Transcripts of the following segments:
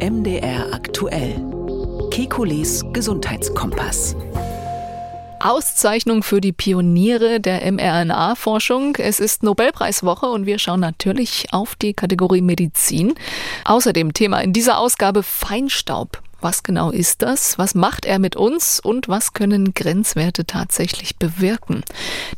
MDR aktuell. Kekules Gesundheitskompass. Auszeichnung für die Pioniere der mRNA-Forschung. Es ist Nobelpreiswoche und wir schauen natürlich auf die Kategorie Medizin. Außerdem Thema in dieser Ausgabe Feinstaub. Was genau ist das? Was macht er mit uns? Und was können Grenzwerte tatsächlich bewirken?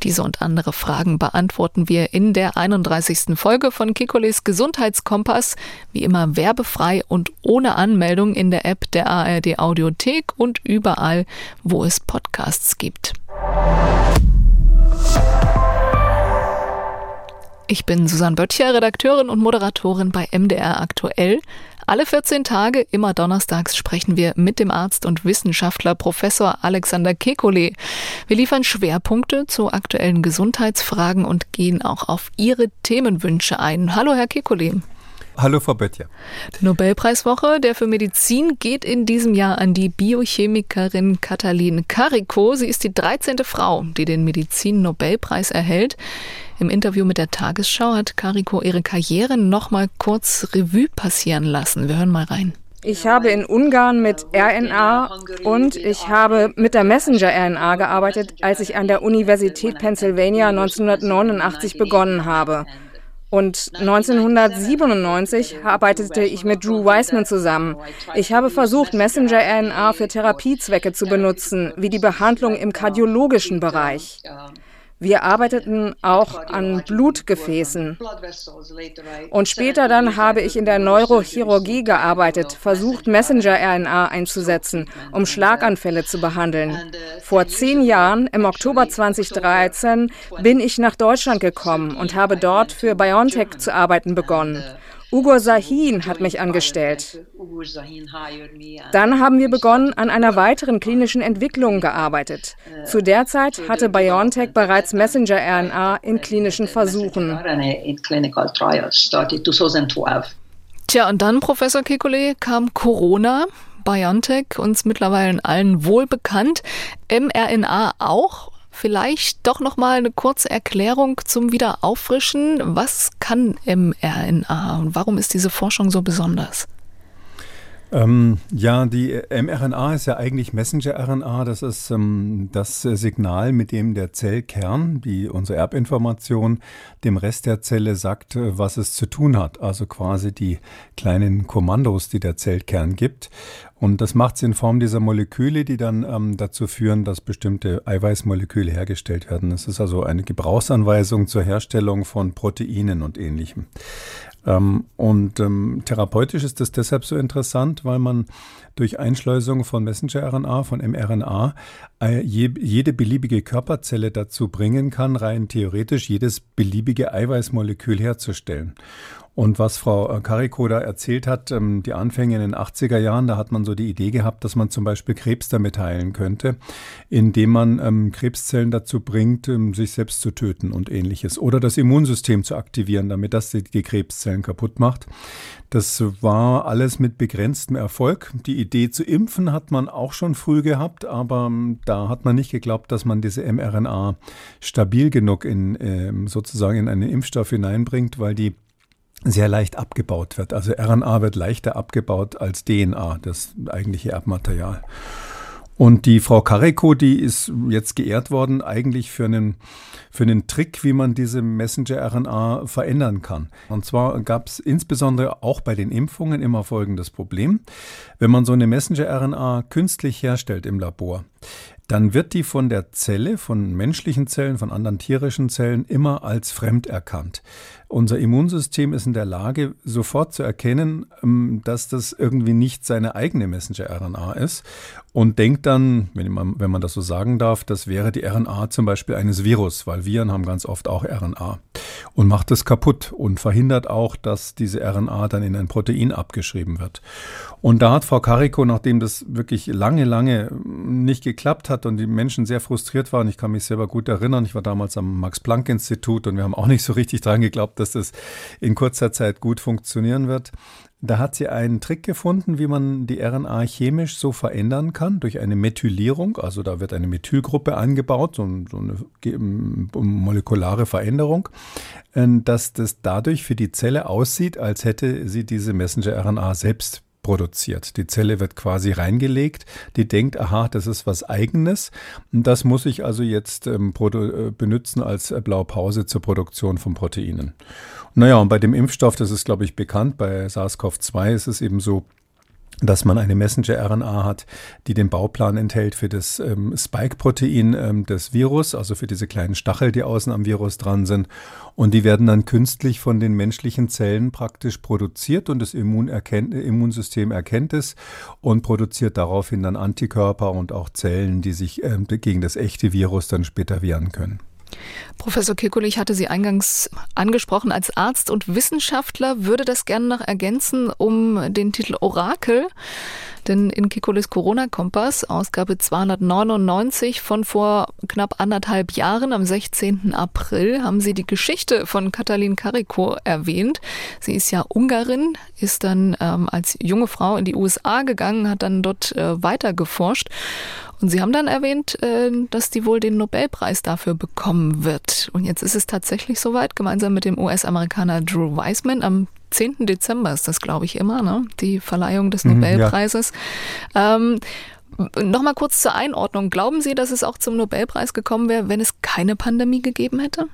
Diese und andere Fragen beantworten wir in der 31. Folge von Kikoles Gesundheitskompass. Wie immer werbefrei und ohne Anmeldung in der App der ARD Audiothek und überall, wo es Podcasts gibt. Ich bin Susanne Böttcher, Redakteurin und Moderatorin bei MDR Aktuell. Alle 14 Tage, immer donnerstags, sprechen wir mit dem Arzt und Wissenschaftler Professor Alexander Kekulé. Wir liefern Schwerpunkte zu aktuellen Gesundheitsfragen und gehen auch auf Ihre Themenwünsche ein. Hallo, Herr Kekulé. Hallo, Frau Böttcher. Die Nobelpreiswoche der für Medizin geht in diesem Jahr an die Biochemikerin Katalin Kariko. Sie ist die 13. Frau, die den Medizin-Nobelpreis erhält. Im Interview mit der Tagesschau hat Kariko ihre Karriere noch mal kurz Revue passieren lassen. Wir hören mal rein. Ich habe in Ungarn mit RNA und ich habe mit der Messenger-RNA gearbeitet, als ich an der Universität Pennsylvania 1989 begonnen habe. Und 1997 arbeitete ich mit Drew Weissman zusammen. Ich habe versucht, Messenger-RNA für Therapiezwecke zu benutzen, wie die Behandlung im kardiologischen Bereich. Wir arbeiteten auch an Blutgefäßen. Und später dann habe ich in der Neurochirurgie gearbeitet, versucht, Messenger-RNA einzusetzen, um Schlaganfälle zu behandeln. Vor zehn Jahren, im Oktober 2013, bin ich nach Deutschland gekommen und habe dort für BioNTech zu arbeiten begonnen. Ugo Sahin hat mich angestellt. Dann haben wir begonnen, an einer weiteren klinischen Entwicklung gearbeitet. Zu der Zeit hatte BioNTech bereits Messenger-RNA in klinischen Versuchen. Tja, und dann, Professor Kekulé, kam Corona. BioNTech, uns mittlerweile allen wohl bekannt. mRNA auch Vielleicht doch noch mal eine kurze Erklärung zum Wiederauffrischen. Was kann mRNA und warum ist diese Forschung so besonders? Ähm, ja, die mRNA ist ja eigentlich Messenger-RNA. Das ist ähm, das Signal, mit dem der Zellkern, die unsere Erbinformation, dem Rest der Zelle sagt, äh, was es zu tun hat. Also quasi die kleinen Kommandos, die der Zellkern gibt. Und das macht es in Form dieser Moleküle, die dann ähm, dazu führen, dass bestimmte Eiweißmoleküle hergestellt werden. Es ist also eine Gebrauchsanweisung zur Herstellung von Proteinen und ähnlichem. Ähm, und ähm, therapeutisch ist das deshalb so interessant, weil man durch Einschleusung von Messenger-RNA, von mRNA, äh, je, jede beliebige Körperzelle dazu bringen kann, rein theoretisch jedes beliebige Eiweißmolekül herzustellen. Und was Frau Kariko da erzählt hat, ähm, die Anfänge in den 80er Jahren, da hat man so die Idee gehabt, dass man zum Beispiel Krebs damit heilen könnte, indem man ähm, Krebszellen dazu bringt, ähm, sich selbst zu töten und ähnliches. Oder das Immunsystem zu aktivieren, damit das die Krebszellen kaputt macht. Das war alles mit begrenztem Erfolg. Die Idee zu impfen hat man auch schon früh gehabt, aber da hat man nicht geglaubt, dass man diese mRNA stabil genug in sozusagen in einen Impfstoff hineinbringt, weil die sehr leicht abgebaut wird. Also RNA wird leichter abgebaut als DNA, das eigentliche Erbmaterial. Und die Frau Kareko, die ist jetzt geehrt worden, eigentlich für einen, für einen Trick, wie man diese Messenger-RNA verändern kann. Und zwar gab es insbesondere auch bei den Impfungen immer folgendes Problem. Wenn man so eine Messenger-RNA künstlich herstellt im Labor, dann wird die von der Zelle, von menschlichen Zellen, von anderen tierischen Zellen immer als fremd erkannt. Unser Immunsystem ist in der Lage, sofort zu erkennen, ähm, dass das irgendwie nicht seine eigene Messenger-RNA ist und denkt dann, wenn man, wenn man das so sagen darf, das wäre die RNA zum Beispiel eines Virus, weil Viren haben ganz oft auch RNA und macht es kaputt und verhindert auch, dass diese RNA dann in ein Protein abgeschrieben wird. Und da hat Frau Kariko, nachdem das wirklich lange, lange nicht geklappt hat und die Menschen sehr frustriert waren, ich kann mich selber gut erinnern, ich war damals am Max-Planck-Institut und wir haben auch nicht so richtig dran geglaubt, dass das in kurzer Zeit gut funktionieren wird. Da hat sie einen Trick gefunden, wie man die RNA chemisch so verändern kann durch eine Methylierung. Also da wird eine Methylgruppe angebaut, so, eine molekulare Veränderung, äh, dass das dadurch für die Zelle aussieht, als hätte sie diese Messenger-RNA selbst produziert. Die Zelle wird quasi reingelegt, die denkt, aha, das ist was eigenes das muss ich also jetzt ähm, äh, benutzen als äh, Blaupause zur Produktion von Proteinen. Naja, und bei dem Impfstoff, das ist, glaube ich, bekannt, bei SARS-CoV-2 ist es eben so, dass man eine Messenger-RNA hat, die den Bauplan enthält für das ähm, Spike-Protein ähm, des Virus, also für diese kleinen Stachel, die außen am Virus dran sind. Und die werden dann künstlich von den menschlichen Zellen praktisch produziert und das Immun erkennt, Immunsystem erkennt es und produziert daraufhin dann Antikörper und auch Zellen, die sich ähm, gegen das echte Virus dann später wehren können. Professor Kekulé, ich hatte Sie eingangs angesprochen als Arzt und Wissenschaftler, würde das gerne noch ergänzen um den Titel Orakel. Denn in Kikulis Corona-Kompass, Ausgabe 299 von vor knapp anderthalb Jahren, am 16. April, haben Sie die Geschichte von Katalin Kariko erwähnt. Sie ist ja Ungarin, ist dann ähm, als junge Frau in die USA gegangen, hat dann dort äh, weiter geforscht und Sie haben dann erwähnt, äh, dass die wohl den Nobelpreis dafür bekommen wird. Und jetzt ist es tatsächlich soweit, gemeinsam mit dem US-Amerikaner Drew Weissman am 10. Dezember ist das, glaube ich, immer, ne? die Verleihung des mhm, Nobelpreises. Ja. Ähm, Nochmal kurz zur Einordnung. Glauben Sie, dass es auch zum Nobelpreis gekommen wäre, wenn es keine Pandemie gegeben hätte?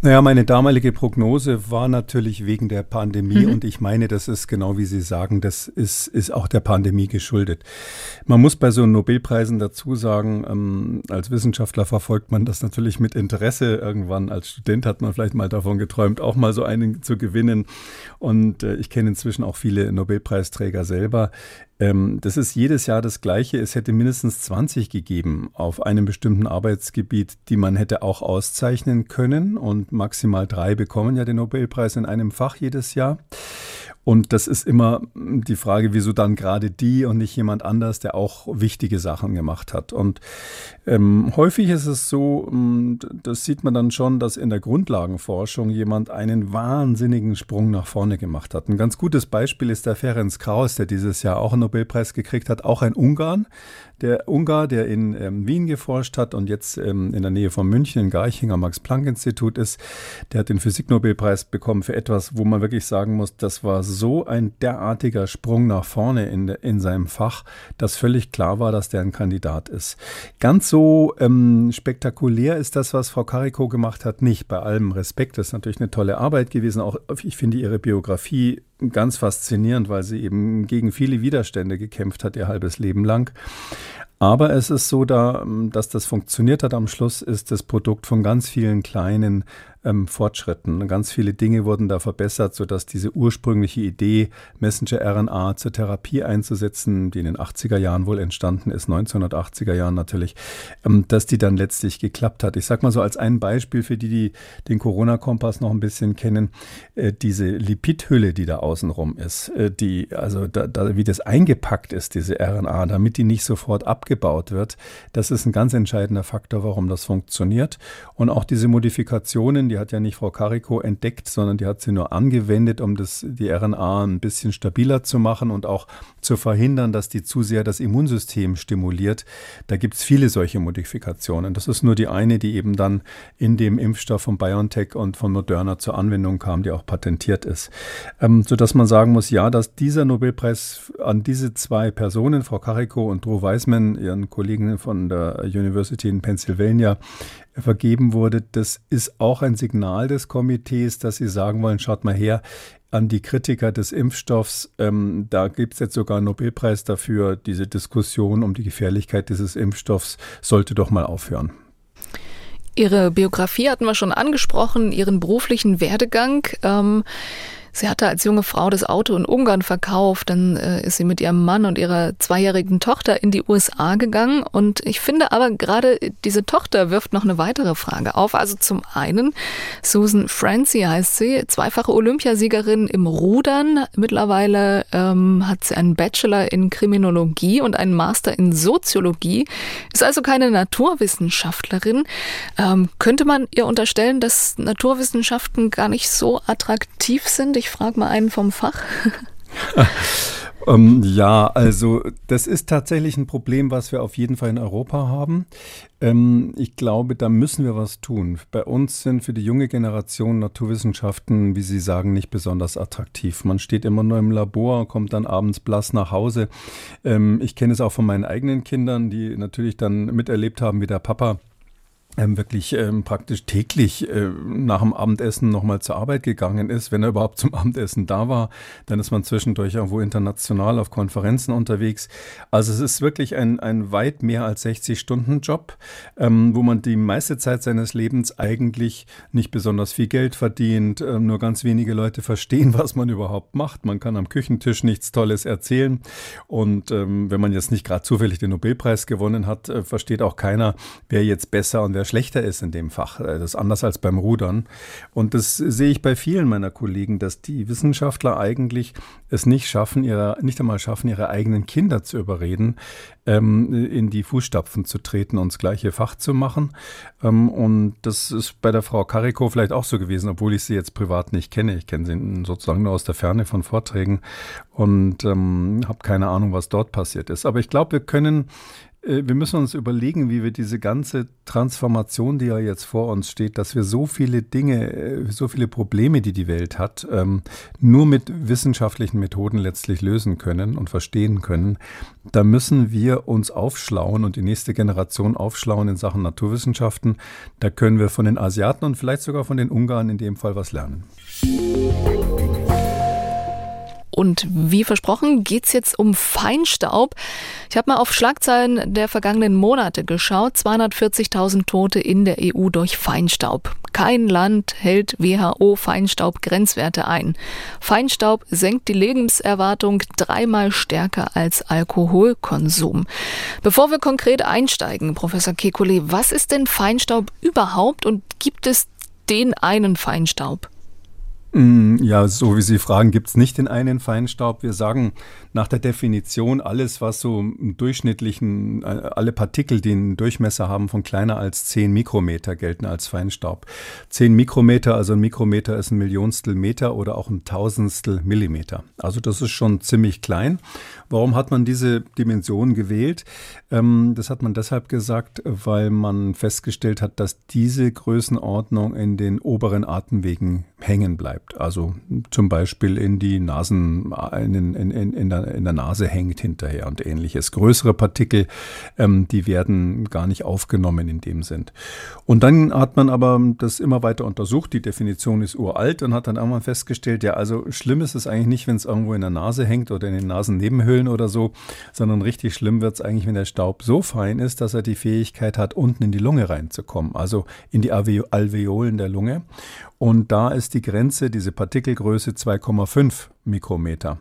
Naja, meine damalige Prognose war natürlich wegen der Pandemie mhm. und ich meine, das ist genau wie Sie sagen, das ist, ist auch der Pandemie geschuldet. Man muss bei so Nobelpreisen dazu sagen, ähm, als Wissenschaftler verfolgt man das natürlich mit Interesse. Irgendwann als Student hat man vielleicht mal davon geträumt, auch mal so einen zu gewinnen. Und äh, ich kenne inzwischen auch viele Nobelpreisträger selber. Ähm, das ist jedes Jahr das Gleiche. Es hätte mindestens 20 gegeben auf einem bestimmten Arbeitsgebiet, die man hätte auch auszeichnen können. Und maximal drei bekommen ja den Nobelpreis in einem Fach jedes Jahr. Und das ist immer die Frage, wieso dann gerade die und nicht jemand anders, der auch wichtige Sachen gemacht hat. Und ähm, häufig ist es so, ähm, das sieht man dann schon, dass in der Grundlagenforschung jemand einen wahnsinnigen Sprung nach vorne gemacht hat. Ein ganz gutes Beispiel ist der Ferenc Kraus, der dieses Jahr auch einen Nobelpreis gekriegt hat, auch ein Ungarn, der Ungar, der in ähm, Wien geforscht hat und jetzt ähm, in der Nähe von München im Garchinger Max-Planck-Institut ist, der hat den Physiknobelpreis bekommen für etwas, wo man wirklich sagen muss, das war so ein derartiger Sprung nach vorne in, in seinem Fach, dass völlig klar war, dass der ein Kandidat ist. Ganz so ähm, spektakulär ist das, was Frau Carico gemacht hat, nicht. Bei allem Respekt, das ist natürlich eine tolle Arbeit gewesen. Auch ich finde ihre Biografie ganz faszinierend, weil sie eben gegen viele Widerstände gekämpft hat, ihr halbes Leben lang. Aber es ist so, da, dass das funktioniert hat am Schluss, ist das Produkt von ganz vielen kleinen ähm, Fortschritten. Ganz viele Dinge wurden da verbessert, sodass diese ursprüngliche Idee, Messenger-RNA zur Therapie einzusetzen, die in den 80er Jahren wohl entstanden ist, 1980er Jahren natürlich, ähm, dass die dann letztlich geklappt hat. Ich sage mal so als ein Beispiel für die, die den Corona-Kompass noch ein bisschen kennen, äh, diese Lipidhülle, die da außenrum ist, äh, die, also da, da, wie das eingepackt ist, diese RNA, damit die nicht sofort abgebaut wird, das ist ein ganz entscheidender Faktor, warum das funktioniert. Und auch diese Modifikationen, die hat ja nicht Frau Carico entdeckt, sondern die hat sie nur angewendet, um das, die RNA ein bisschen stabiler zu machen und auch zu verhindern, dass die zu sehr das Immunsystem stimuliert. Da gibt es viele solche Modifikationen. Das ist nur die eine, die eben dann in dem Impfstoff von BioNTech und von Moderna zur Anwendung kam, die auch patentiert ist. Ähm, sodass man sagen muss, ja, dass dieser Nobelpreis an diese zwei Personen, Frau Carico und Drew Weissman, ihren Kollegen von der University in Pennsylvania, vergeben wurde, das ist auch ein Signal des Komitees, dass sie sagen wollen, schaut mal her, an die Kritiker des Impfstoffs. Ähm, da gibt es jetzt sogar einen Nobelpreis dafür. Diese Diskussion um die Gefährlichkeit dieses Impfstoffs sollte doch mal aufhören. Ihre Biografie hatten wir schon angesprochen, Ihren beruflichen Werdegang. Ähm Sie hatte als junge Frau das Auto in Ungarn verkauft, dann äh, ist sie mit ihrem Mann und ihrer zweijährigen Tochter in die USA gegangen. Und ich finde aber gerade diese Tochter wirft noch eine weitere Frage auf. Also zum einen, Susan Francie heißt sie, zweifache Olympiasiegerin im Rudern. Mittlerweile ähm, hat sie einen Bachelor in Kriminologie und einen Master in Soziologie, ist also keine Naturwissenschaftlerin. Ähm, könnte man ihr unterstellen, dass Naturwissenschaften gar nicht so attraktiv sind? Ich frage mal einen vom Fach. Ähm, ja, also das ist tatsächlich ein Problem, was wir auf jeden Fall in Europa haben. Ähm, ich glaube, da müssen wir was tun. Bei uns sind für die junge Generation Naturwissenschaften, wie Sie sagen, nicht besonders attraktiv. Man steht immer nur im Labor, kommt dann abends blass nach Hause. Ähm, ich kenne es auch von meinen eigenen Kindern, die natürlich dann miterlebt haben, wie der Papa ähm, wirklich ähm, praktisch täglich äh, nach dem Abendessen nochmal zur Arbeit gegangen ist, wenn er überhaupt zum Abendessen da war. Dann ist man zwischendurch irgendwo international auf Konferenzen unterwegs. Also es ist wirklich ein, ein weit mehr als 60-Stunden-Job, ähm, wo man die meiste Zeit seines Lebens eigentlich nicht besonders viel Geld verdient. Ähm, nur ganz wenige Leute verstehen, was man überhaupt macht. Man kann am Küchentisch nichts Tolles erzählen. Und ähm, wenn man jetzt nicht gerade zufällig den Nobelpreis gewonnen hat, äh, versteht auch keiner, wer jetzt besser und wer schlechter ist in dem Fach. Äh, das ist anders als beim Rudern. Und das sehe ich bei vielen meiner Kollegen, dass die Wissenschaftler eigentlich es nicht schaffen, ihre, nicht einmal schaffen, ihre eigenen Kinder zu überreden, ähm, in die Fußstapfen zu treten und das gleiche Fach zu machen. Ähm, und das ist bei der Frau Carico vielleicht auch so gewesen, obwohl ich sie jetzt privat nicht kenne. Ich kenne sie sozusagen nur aus der Ferne von Vorträgen und ähm, habe keine Ahnung, was dort passiert ist. Aber ich glaube, wir können wir müssen uns überlegen, wie wir diese ganze Transformation, die ja jetzt vor uns steht, dass wir so viele Dinge, äh, so viele Probleme, die die Welt hat, ähm, nur mit wissenschaftlichen Methoden letztlich lösen können und verstehen können. Da müssen wir uns aufschlauen und die nächste Generation aufschlauen in Sachen Naturwissenschaften. Da können wir von den Asiaten und vielleicht sogar von den Ungarn in dem Fall was lernen. Und wie versprochen geht es jetzt um Feinstaub. Ich habe mal auf Schlagzeilen der vergangenen Monate geschaut. 240.000 Tote in der EU durch Feinstaub. Kein Land hält WHO-Feinstaub-Grenzwerte ein. Feinstaub senkt die Lebenserwartung dreimal stärker als Alkoholkonsum. Bevor wir konkret einsteigen, Professor Kekulé, was ist denn Feinstaub überhaupt und gibt es den einen Feinstaub? Mm, ja, so wie Sie fragen, gibt es nicht den einen Feinstaub. Wir sagen nach der Definition alles, was so im durchschnittlichen, äh, alle Partikel, die einen Durchmesser haben von kleiner als 10 Mikrometer, gelten als Feinstaub. 10 Mikrometer, also ein Mikrometer ist ein Millionstel Meter oder auch ein Tausendstel Millimeter. Also das ist schon ziemlich klein. Warum hat man diese Dimension gewählt? Ähm, das hat man deshalb gesagt, weil man festgestellt hat, dass diese Größenordnung in den oberen Atemwegen hängen bleibt. Also zum Beispiel in die Nasen, in, in, in, in, der, in der Nase hängt hinterher und ähnliches. Größere Partikel, ähm, die werden gar nicht aufgenommen in dem Sinn. Und dann hat man aber das immer weiter untersucht. Die Definition ist uralt und hat dann irgendwann festgestellt, ja, also schlimm ist es eigentlich nicht, wenn es irgendwo in der Nase hängt oder in den Nasennebenhöhlen oder so, sondern richtig schlimm wird es eigentlich, wenn der Staub so fein ist, dass er die Fähigkeit hat, unten in die Lunge reinzukommen, also in die Alveolen der Lunge. Und da ist die Grenze, diese Partikelgröße 2,5 Mikrometer.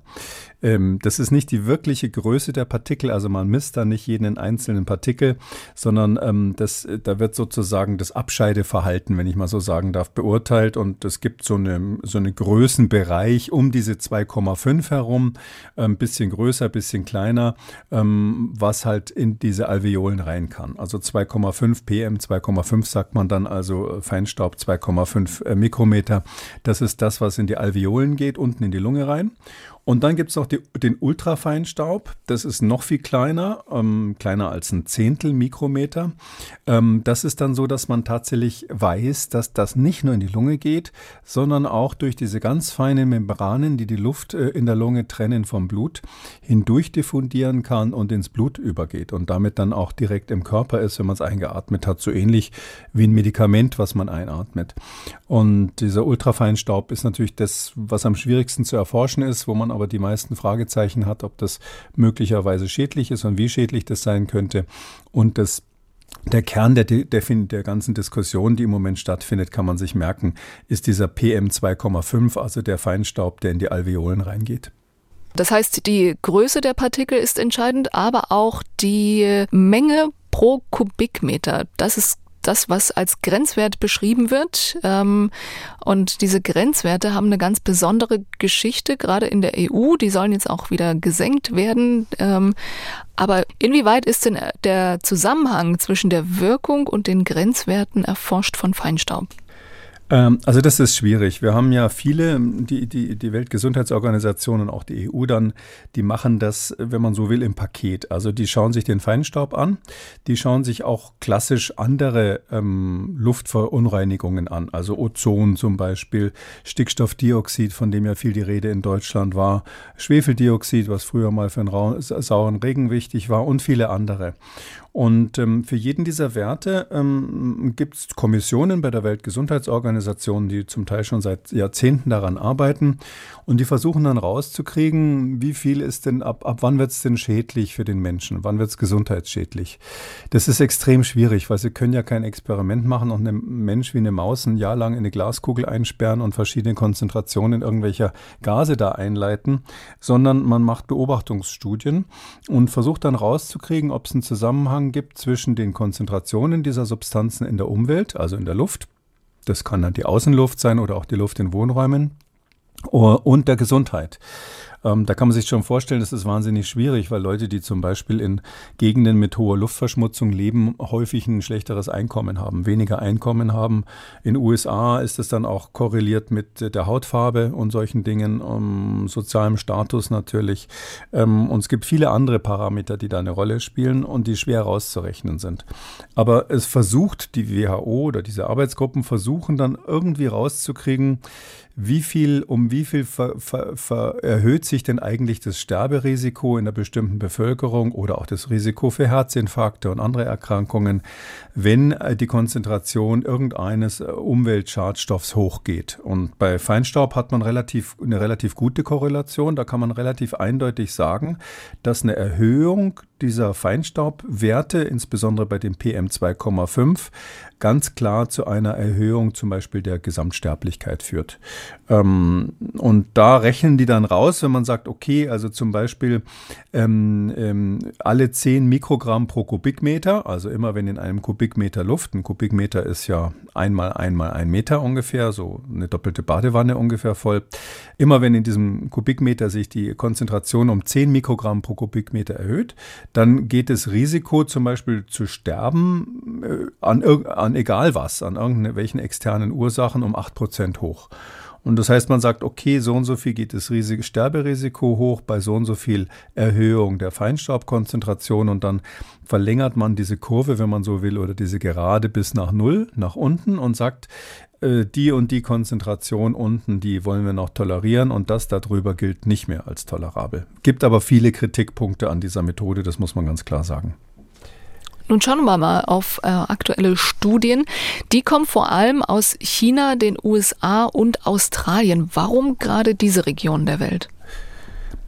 Ähm, das ist nicht die wirkliche Größe der Partikel, also man misst da nicht jeden einzelnen Partikel, sondern ähm, das, da wird sozusagen das Abscheideverhalten, wenn ich mal so sagen darf, beurteilt und es gibt so eine, so eine Größenbereich um diese 2,5 herum, ein ähm, bisschen größer, bisschen kleiner, ähm, was halt in diese Alveolen rein kann. Also 2,5 PM, 2,5 sagt man dann, also Feinstaub 2,5 äh, Mikrometer. Das ist das, was in die Alveolen geht, unten in die Lunge rein. Und dann gibt es noch die, den Ultrafeinstaub. Das ist noch viel kleiner, ähm, kleiner als ein Zehntel Mikrometer. Ähm, das ist dann so, dass man tatsächlich weiß, dass das nicht nur in die Lunge geht, sondern auch durch diese ganz feinen Membranen, die die Luft äh, in der Lunge trennen vom Blut, hindurch diffundieren kann und ins Blut übergeht und damit dann auch direkt im Körper ist, wenn man es eingeatmet hat, so ähnlich wie ein Medikament, was man einatmet. Und dieser Ultrafeinstaub ist natürlich das, was am schwierigsten zu erforschen ist, wo man aber die meisten Fragezeichen hat, ob das möglicherweise schädlich ist und wie schädlich das sein könnte. Und das der Kern der, der, der, ganzen Diskussion, die im Moment stattfindet, kann man sich merken, ist dieser PM2,5, also der Feinstaub, der in die Alveolen reingeht. Das heißt, die Größe der Partikel ist entscheidend, aber auch die Menge pro Kubikmeter. Das ist das, was als Grenzwert beschrieben wird. Ähm, und diese Grenzwerte haben eine ganz besondere Geschichte, gerade in der EU. Die sollen jetzt auch wieder gesenkt werden. Ähm, aber inwieweit ist denn der Zusammenhang zwischen der Wirkung und den Grenzwerten erforscht von Feinstaub? Ähm, also das ist schwierig. Wir haben ja viele, die, die, die Weltgesundheitsorganisation und auch die EU dann, die machen das, wenn man so will, im Paket. Also die schauen sich den Feinstaub an, die schauen sich auch klassisch andere ähm, Luftverunreinigungen an, also Ozon zum Beispiel, Stickstoffdioxid, von dem ja viel die Rede in Deutschland war, Schwefeldioxid, was früher mal für einen sauren Regen wichtig war und viele andere. Und ähm, für jeden dieser Werte ähm, gibt es Kommissionen bei der Weltgesundheitsorganisation, die zum Teil schon seit Jahrzehnten daran arbeiten. Und die versuchen dann rauszukriegen, wie viel ist denn, ab, ab wann wird es denn schädlich für den Menschen? Wann wird es gesundheitsschädlich? Das ist extrem schwierig, weil sie können ja kein Experiment machen und einem Mensch wie eine Maus ein Jahr lang in eine Glaskugel einsperren und verschiedene Konzentrationen irgendwelcher Gase da einleiten, sondern man macht Beobachtungsstudien und versucht dann rauszukriegen, ob es einen Zusammenhang Zusammenhang gibt zwischen den Konzentrationen dieser Substanzen in der Umwelt, also in der Luft, das kann dann die Außenluft sein oder auch die Luft in Wohnräumen, und der Gesundheit. Ähm, da kann man sich schon vorstellen, das ist wahnsinnig schwierig, weil Leute, die zum Beispiel in Gegenden mit hoher Luftverschmutzung leben, häufig ein schlechteres Einkommen haben, weniger Einkommen haben. In USA ist es dann auch korreliert mit der Hautfarbe und solchen Dingen, um, sozialem Status natürlich. Ähm, und es gibt viele andere Parameter, die da eine Rolle spielen und die schwer rauszurechnen sind. Aber es versucht die WHO oder diese Arbeitsgruppen versuchen dann irgendwie rauszukriegen, wie viel, um wie viel ver, ver, ver erhöht sich denn eigentlich das Sterberisiko in einer bestimmten Bevölkerung oder auch das Risiko für Herzinfarkte und andere Erkrankungen, wenn äh, die Konzentration irgendeines äh, Umweltschadstoffs hochgeht. Und bei Feinstaub hat man relativ, eine relativ gute Korrelation. Da kann man relativ eindeutig sagen, dass eine Erhöhung dieser Feinstaubwerte, insbesondere bei dem PM2,5, ganz klar zu einer Erhöhung zum Beispiel der Gesamtsterblichkeit führt. Ähm, und da rechnen die dann raus, wenn man sagt, okay, also zum Beispiel ähm, ähm, alle 10 Mikrogramm pro Kubikmeter, also immer wenn in einem Kubikmeter Luft, ein Kubikmeter ist ja einmal einmal ein Meter ungefähr, so eine doppelte Badewanne ungefähr voll, immer wenn in diesem Kubikmeter sich die Konzentration um 10 Mikrogramm pro Kubikmeter erhöht, dann geht das Risiko zum Beispiel zu sterben äh, an, an egal was, an irgendwelchen externen Ursachen um 8% hoch. Und das heißt, man sagt, okay, so und so viel geht das Risiko, Sterberisiko hoch bei so und so viel Erhöhung der Feinstaubkonzentration und dann verlängert man diese Kurve, wenn man so will, oder diese Gerade bis nach Null, nach unten und sagt, äh, die und die Konzentration unten, die wollen wir noch tolerieren und das darüber gilt nicht mehr als tolerabel. Gibt aber viele Kritikpunkte an dieser Methode, das muss man ganz klar sagen. Nun schauen wir mal auf äh, aktuelle Studien. Die kommen vor allem aus China, den USA und Australien. Warum gerade diese Region der Welt?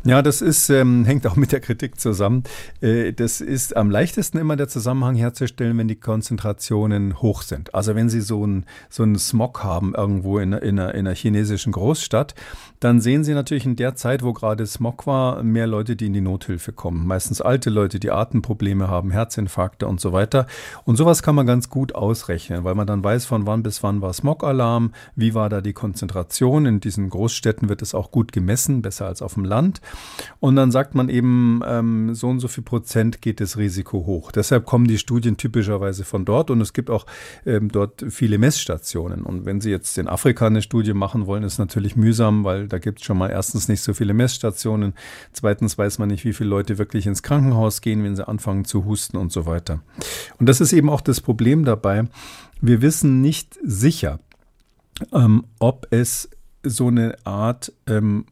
Ja, das ist, ähm, hängt auch mit der Kritik zusammen. Äh, das ist am leichtesten immer der Zusammenhang herzustellen, wenn die Konzentrationen hoch sind. Also wenn Sie so einen so Smog haben irgendwo in, in, einer, in einer chinesischen Großstadt, dann sehen Sie natürlich in der Zeit, wo gerade Smog war, mehr Leute, die in die Nothilfe kommen. Meistens alte Leute, die Atemprobleme haben, Herzinfarkte und so weiter. Und sowas kann man ganz gut ausrechnen, weil man dann weiß, von wann bis wann war Smog-Alarm, wie war da die Konzentration. In diesen Großstädten wird es auch gut gemessen, besser als auf dem Land. Und dann sagt man eben, ähm, so und so viel Prozent geht das Risiko hoch. Deshalb kommen die Studien typischerweise von dort und es gibt auch ähm, dort viele Messstationen. Und wenn Sie jetzt in Afrika eine Studie machen wollen, ist natürlich mühsam, weil da gibt es schon mal erstens nicht so viele Messstationen. Zweitens weiß man nicht, wie viele Leute wirklich ins Krankenhaus gehen, wenn sie anfangen zu husten und so weiter. Und das ist eben auch das Problem dabei. Wir wissen nicht sicher, ähm, ob es so eine Art ähm,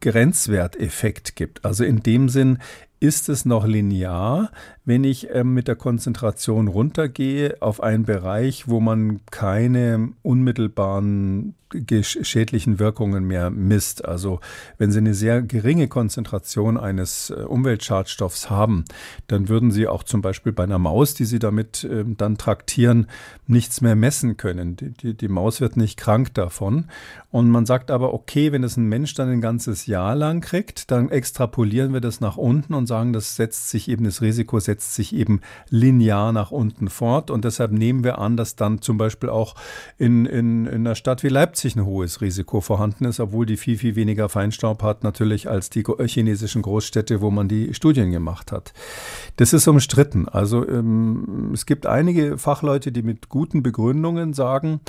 Grenzwerteffekt gibt. Also in dem Sinn, ist es noch linear, wenn ich ähm, mit der Konzentration runtergehe auf einen Bereich, wo man keine unmittelbaren schädlichen Wirkungen mehr misst. Also wenn Sie eine sehr geringe Konzentration eines äh, Umweltschadstoffs haben, dann würden Sie auch zum Beispiel bei einer Maus, die Sie damit äh, dann traktieren, nichts mehr messen können. Die, die, die, Maus wird nicht krank davon. Und man sagt aber, okay, wenn es ein Mensch dann ein ganzes Jahr lang kriegt, dann extrapolieren wir das nach unten und sagen, das setzt sich eben, das Risiko setzt sich eben linear nach unten fort. Und deshalb nehmen wir an, dass dann zum Beispiel auch in, in, in einer Stadt wie Leipzig Leipzig ein hohes Risiko vorhanden ist, obwohl die viel, viel weniger Feinstaub hat natürlich als die chinesischen Großstädte, wo man die Studien gemacht hat. Das ist umstritten. Also ähm, es gibt einige Fachleute, die mit guten Begründungen sagen,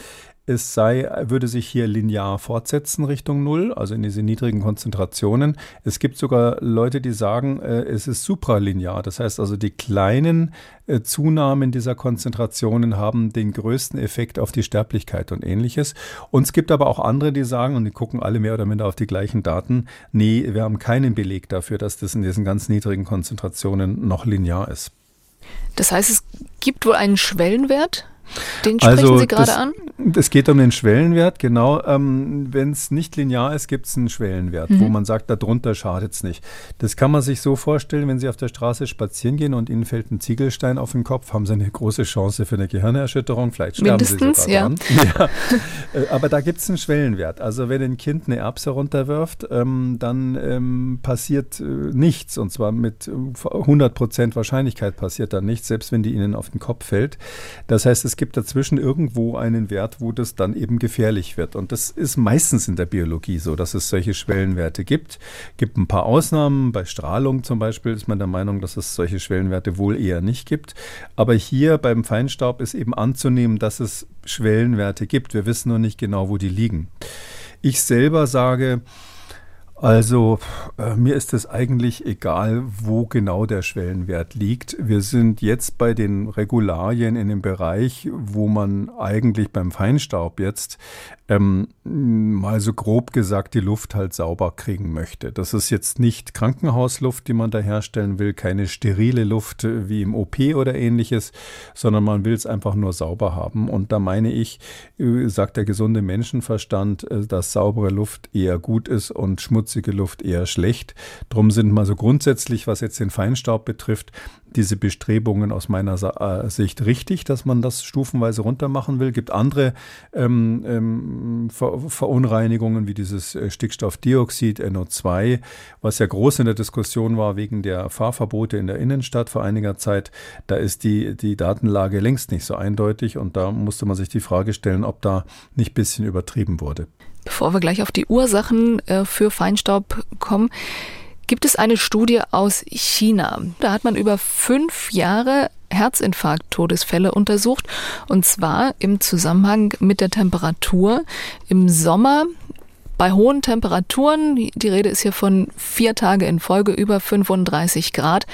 es sei, würde sich hier linear fortsetzen Richtung Null, also in diese niedrigen Konzentrationen. Es gibt sogar Leute, die sagen, äh, es ist supralinear. Das heißt also, die kleinen äh, Zunahmen dieser Konzentrationen haben den größten Effekt auf die Sterblichkeit und ähnliches. Und es gibt aber auch andere, die sagen, und die gucken alle mehr oder minder auf die gleichen Daten, nee, wir haben keinen Beleg dafür, dass das in diesen ganz niedrigen Konzentrationen noch linear ist. Das heißt, es gibt wohl einen Schwellenwert, den sprechen also Sie gerade an? Es geht um den Schwellenwert, genau. Ähm, Wenn es nicht linear ist, gibt es einen Schwellenwert, mhm. wo man sagt, darunter schadet es nicht. Das kann man sich so vorstellen, wenn Sie auf der Straße spazieren gehen und Ihnen fällt ein Ziegelstein auf den Kopf, haben Sie eine große Chance für eine Gehirnerschütterung. Vielleicht sterben Mindestens, Sie sogar ja. ja. Äh, aber da gibt es einen Schwellenwert. Also wenn ein Kind eine Erbse runterwirft, ähm, dann ähm, passiert äh, nichts. Und zwar mit 100 Prozent Wahrscheinlichkeit passiert dann nichts, selbst wenn die Ihnen auf den Kopf fällt. Das heißt, es es gibt dazwischen irgendwo einen Wert, wo das dann eben gefährlich wird. Und das ist meistens in der Biologie so, dass es solche Schwellenwerte gibt. Gibt ein paar Ausnahmen. Bei Strahlung zum Beispiel ist man der Meinung, dass es solche Schwellenwerte wohl eher nicht gibt. Aber hier beim Feinstaub ist eben anzunehmen, dass es Schwellenwerte gibt. Wir wissen nur nicht genau, wo die liegen. Ich selber sage, also äh, mir ist es eigentlich egal, wo genau der Schwellenwert liegt. Wir sind jetzt bei den Regularien in dem Bereich, wo man eigentlich beim Feinstaub jetzt ähm, mal so grob gesagt die Luft halt sauber kriegen möchte. Das ist jetzt nicht Krankenhausluft, die man da herstellen will, keine sterile Luft äh, wie im OP oder ähnliches, sondern man will es einfach nur sauber haben. Und da meine ich, äh, sagt der gesunde Menschenverstand, äh, dass saubere Luft eher gut ist und schmutzige Luft eher schlecht. Drum sind mal so grundsätzlich, was jetzt den Feinstaub betrifft, diese Bestrebungen aus meiner äh, Sicht richtig, dass man das stufenweise runter machen will. Gibt andere ähm, ähm, Ver Verunreinigungen wie dieses äh, Stickstoffdioxid, NO2, was ja groß in der Diskussion war wegen der Fahrverbote in der Innenstadt vor einiger Zeit. Da ist die, die Datenlage längst nicht so eindeutig und da musste man sich die Frage stellen, ob da nicht ein bisschen übertrieben wurde. Bevor wir gleich auf die Ursachen äh, für Feinstaub kommen, gibt es eine Studie aus China. Da hat man über fünf Jahre Herzinfarkt-Todesfälle untersucht und zwar im Zusammenhang mit der Temperatur. Im Sommer bei hohen Temperaturen, die Rede ist hier von vier Tage in Folge über 35 Grad,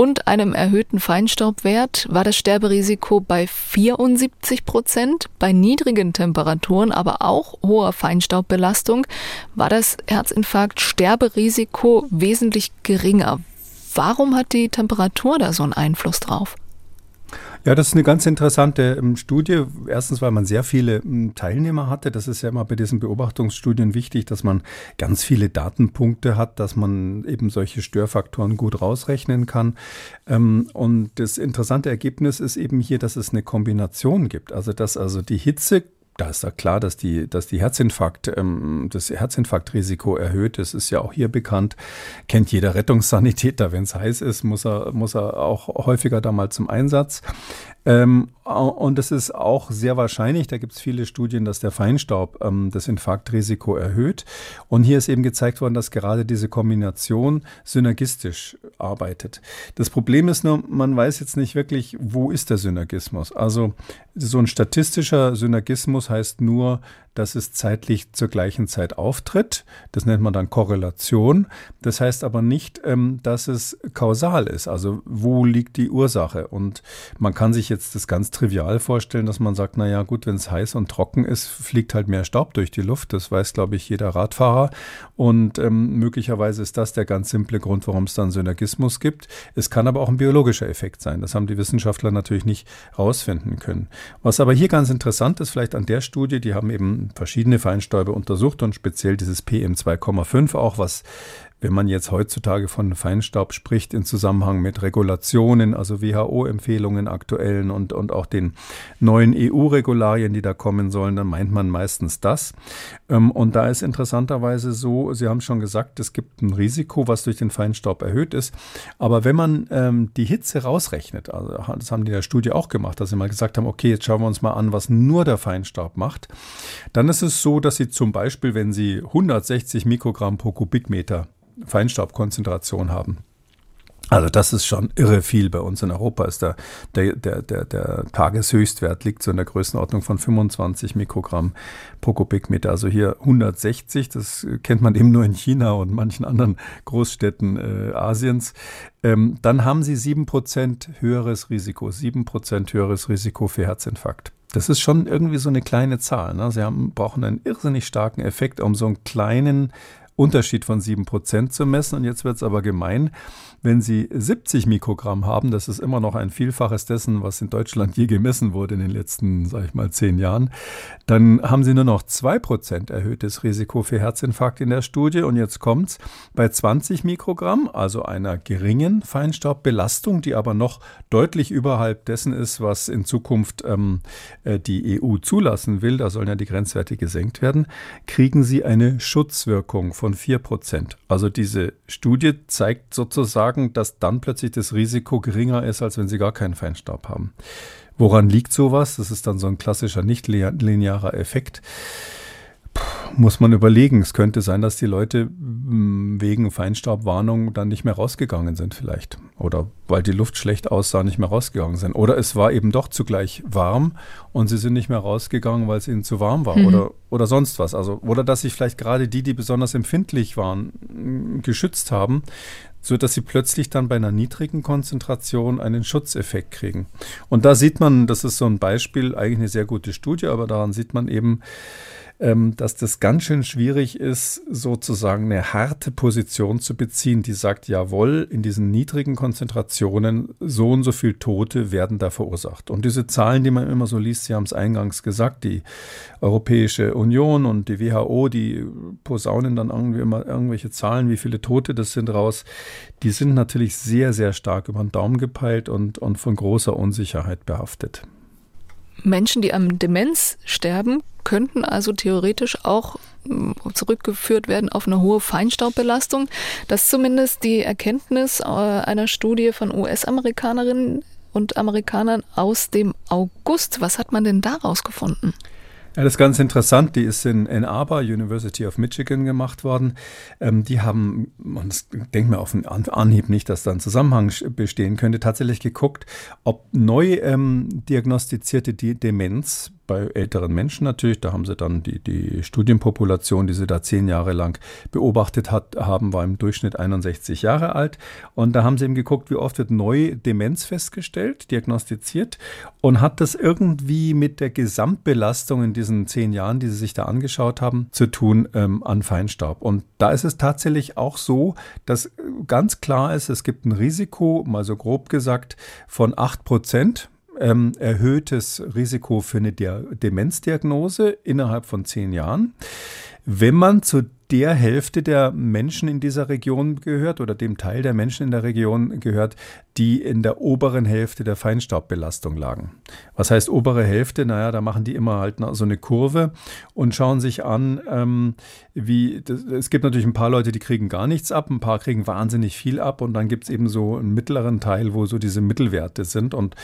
und einem erhöhten Feinstaubwert war das Sterberisiko bei 74 Prozent. Bei niedrigen Temperaturen, aber auch hoher Feinstaubbelastung war das Herzinfarkt-Sterberisiko wesentlich geringer. Warum hat die Temperatur da so einen Einfluss drauf? Ja, das ist eine ganz interessante ähm, Studie. Erstens, weil man sehr viele ähm, Teilnehmer hatte. Das ist ja immer bei diesen Beobachtungsstudien wichtig, dass man ganz viele Datenpunkte hat, dass man eben solche Störfaktoren gut rausrechnen kann. Ähm, und das interessante Ergebnis ist eben hier, dass es eine Kombination gibt. Also, dass also die Hitze da ist ja klar, dass die, dass die Herzinfarkt, ähm, das Herzinfarktrisiko erhöht ist, ist ja auch hier bekannt. Kennt jeder Rettungssanitäter, wenn es heiß ist, muss er, muss er auch häufiger da mal zum Einsatz. Ähm, und es ist auch sehr wahrscheinlich, da gibt es viele Studien, dass der Feinstaub ähm, das Infarktrisiko erhöht. Und hier ist eben gezeigt worden, dass gerade diese Kombination synergistisch arbeitet. Das Problem ist nur, man weiß jetzt nicht wirklich, wo ist der Synergismus. Also so ein statistischer Synergismus heißt nur, dass es zeitlich zur gleichen Zeit auftritt. Das nennt man dann Korrelation. Das heißt aber nicht, ähm, dass es kausal ist. Also wo liegt die Ursache? Und man kann sich jetzt das ganz trivial vorstellen, dass man sagt, na ja, gut, wenn es heiß und trocken ist, fliegt halt mehr Staub durch die Luft. Das weiß, glaube ich, jeder Radfahrer. Und ähm, möglicherweise ist das der ganz simple Grund, warum es dann Synergismus gibt. Es kann aber auch ein biologischer Effekt sein. Das haben die Wissenschaftler natürlich nicht rausfinden können. Was aber hier ganz interessant ist, vielleicht an der Studie, die haben eben verschiedene Feinstäube untersucht und speziell dieses PM2,5 auch, was wenn man jetzt heutzutage von Feinstaub spricht in Zusammenhang mit Regulationen, also WHO-Empfehlungen aktuellen und, und auch den neuen EU-Regularien, die da kommen sollen, dann meint man meistens das. Ähm, und da ist interessanterweise so, Sie haben schon gesagt, es gibt ein Risiko, was durch den Feinstaub erhöht ist. Aber wenn man ähm, die Hitze rausrechnet, also das haben die in der Studie auch gemacht, dass sie mal gesagt haben, okay, jetzt schauen wir uns mal an, was nur der Feinstaub macht, dann ist es so, dass Sie zum Beispiel, wenn Sie 160 Mikrogramm pro Kubikmeter Feinstaubkonzentration haben. Also das ist schon irre viel. Bei uns in Europa ist der, der, der, der, der Tageshöchstwert liegt so in der Größenordnung von 25 Mikrogramm pro Kubikmeter. Also hier 160, das kennt man eben nur in China und manchen anderen Großstädten äh, Asiens. Ähm, dann haben sie sieben Prozent höheres Risiko, sieben Prozent höheres Risiko für Herzinfarkt. Das ist schon irgendwie so eine kleine Zahl. Ne? Sie haben, brauchen einen irrsinnig starken Effekt, um so einen kleinen Unterschied von sieben Prozent zu messen. Und jetzt wird es aber gemein. Wenn Sie 70 Mikrogramm haben, das ist immer noch ein Vielfaches dessen, was in Deutschland je gemessen wurde in den letzten, sage ich mal, zehn Jahren, dann haben Sie nur noch 2% erhöhtes Risiko für Herzinfarkt in der Studie. Und jetzt kommt's bei 20 Mikrogramm, also einer geringen Feinstaubbelastung, die aber noch deutlich überhalb dessen ist, was in Zukunft ähm, äh, die EU zulassen will, da sollen ja die Grenzwerte gesenkt werden, kriegen Sie eine Schutzwirkung von 4%. Also diese Studie zeigt sozusagen, sagen, dass dann plötzlich das Risiko geringer ist, als wenn sie gar keinen Feinstaub haben. Woran liegt sowas? Das ist dann so ein klassischer nicht-linearer Effekt muss man überlegen. Es könnte sein, dass die Leute hm, wegen Feinstaubwarnung dann nicht mehr rausgegangen sind vielleicht. Oder weil die Luft schlecht aussah, nicht mehr rausgegangen sind. Oder es war eben doch zugleich warm und sie sind nicht mehr rausgegangen, weil es ihnen zu warm war. Mhm. Oder, oder sonst was. Also, oder dass sich vielleicht gerade die, die besonders empfindlich waren, hm, geschützt haben, so dass sie plötzlich dann bei einer niedrigen Konzentration einen Schutzeffekt kriegen. Und da sieht man, das ist so ein Beispiel, eigentlich eine sehr gute Studie, aber daran sieht man eben, ähm, dass das ganz schön schwierig ist, sozusagen eine harte Position zu beziehen, die sagt, jawohl, in diesen niedrigen Konzentrationen so und so viel Tote werden da verursacht. Und diese Zahlen, die man immer so liest, Sie haben es eingangs gesagt, die Europäische Union und die WHO, die posaunen dann irgendwie immer irgendwelche Zahlen, wie viele Tote das sind raus, die sind natürlich sehr, sehr stark über den Daumen gepeilt und, und von großer Unsicherheit behaftet. Menschen, die am Demenz sterben, könnten also theoretisch auch hm, zurückgeführt werden auf eine hohe Feinstaubbelastung. Das ist zumindest die Erkenntnis äh, einer Studie von US-Amerikanerinnen und Amerikanern aus dem August. Was hat man denn daraus gefunden? Ja, das ist ganz interessant. Die ist in Ann Arbor, University of Michigan, gemacht worden. Ähm, die haben, ich denke mir auf den Anhieb nicht, dass da ein Zusammenhang bestehen könnte, tatsächlich geguckt, ob neu ähm, diagnostizierte Demenz bei älteren Menschen natürlich, da haben sie dann die, die Studienpopulation, die sie da zehn Jahre lang beobachtet hat, haben, war im Durchschnitt 61 Jahre alt. Und da haben sie eben geguckt, wie oft wird neu Demenz festgestellt, diagnostiziert und hat das irgendwie mit der Gesamtbelastung in diesen zehn Jahren, die sie sich da angeschaut haben, zu tun ähm, an Feinstaub. Und da ist es tatsächlich auch so, dass ganz klar ist, es gibt ein Risiko, mal so grob gesagt, von acht Prozent ähm, erhöhtes Risiko für eine De Demenzdiagnose innerhalb von zehn Jahren. Wenn man zu der Hälfte der Menschen in dieser Region gehört oder dem Teil der Menschen in der Region gehört, die in der oberen Hälfte der Feinstaubbelastung lagen. Was heißt obere Hälfte? Naja, da machen die immer halt so eine Kurve und schauen sich an, ähm, wie, das, es gibt natürlich ein paar Leute, die kriegen gar nichts ab, ein paar kriegen wahnsinnig viel ab und dann gibt es eben so einen mittleren Teil, wo so diese Mittelwerte sind und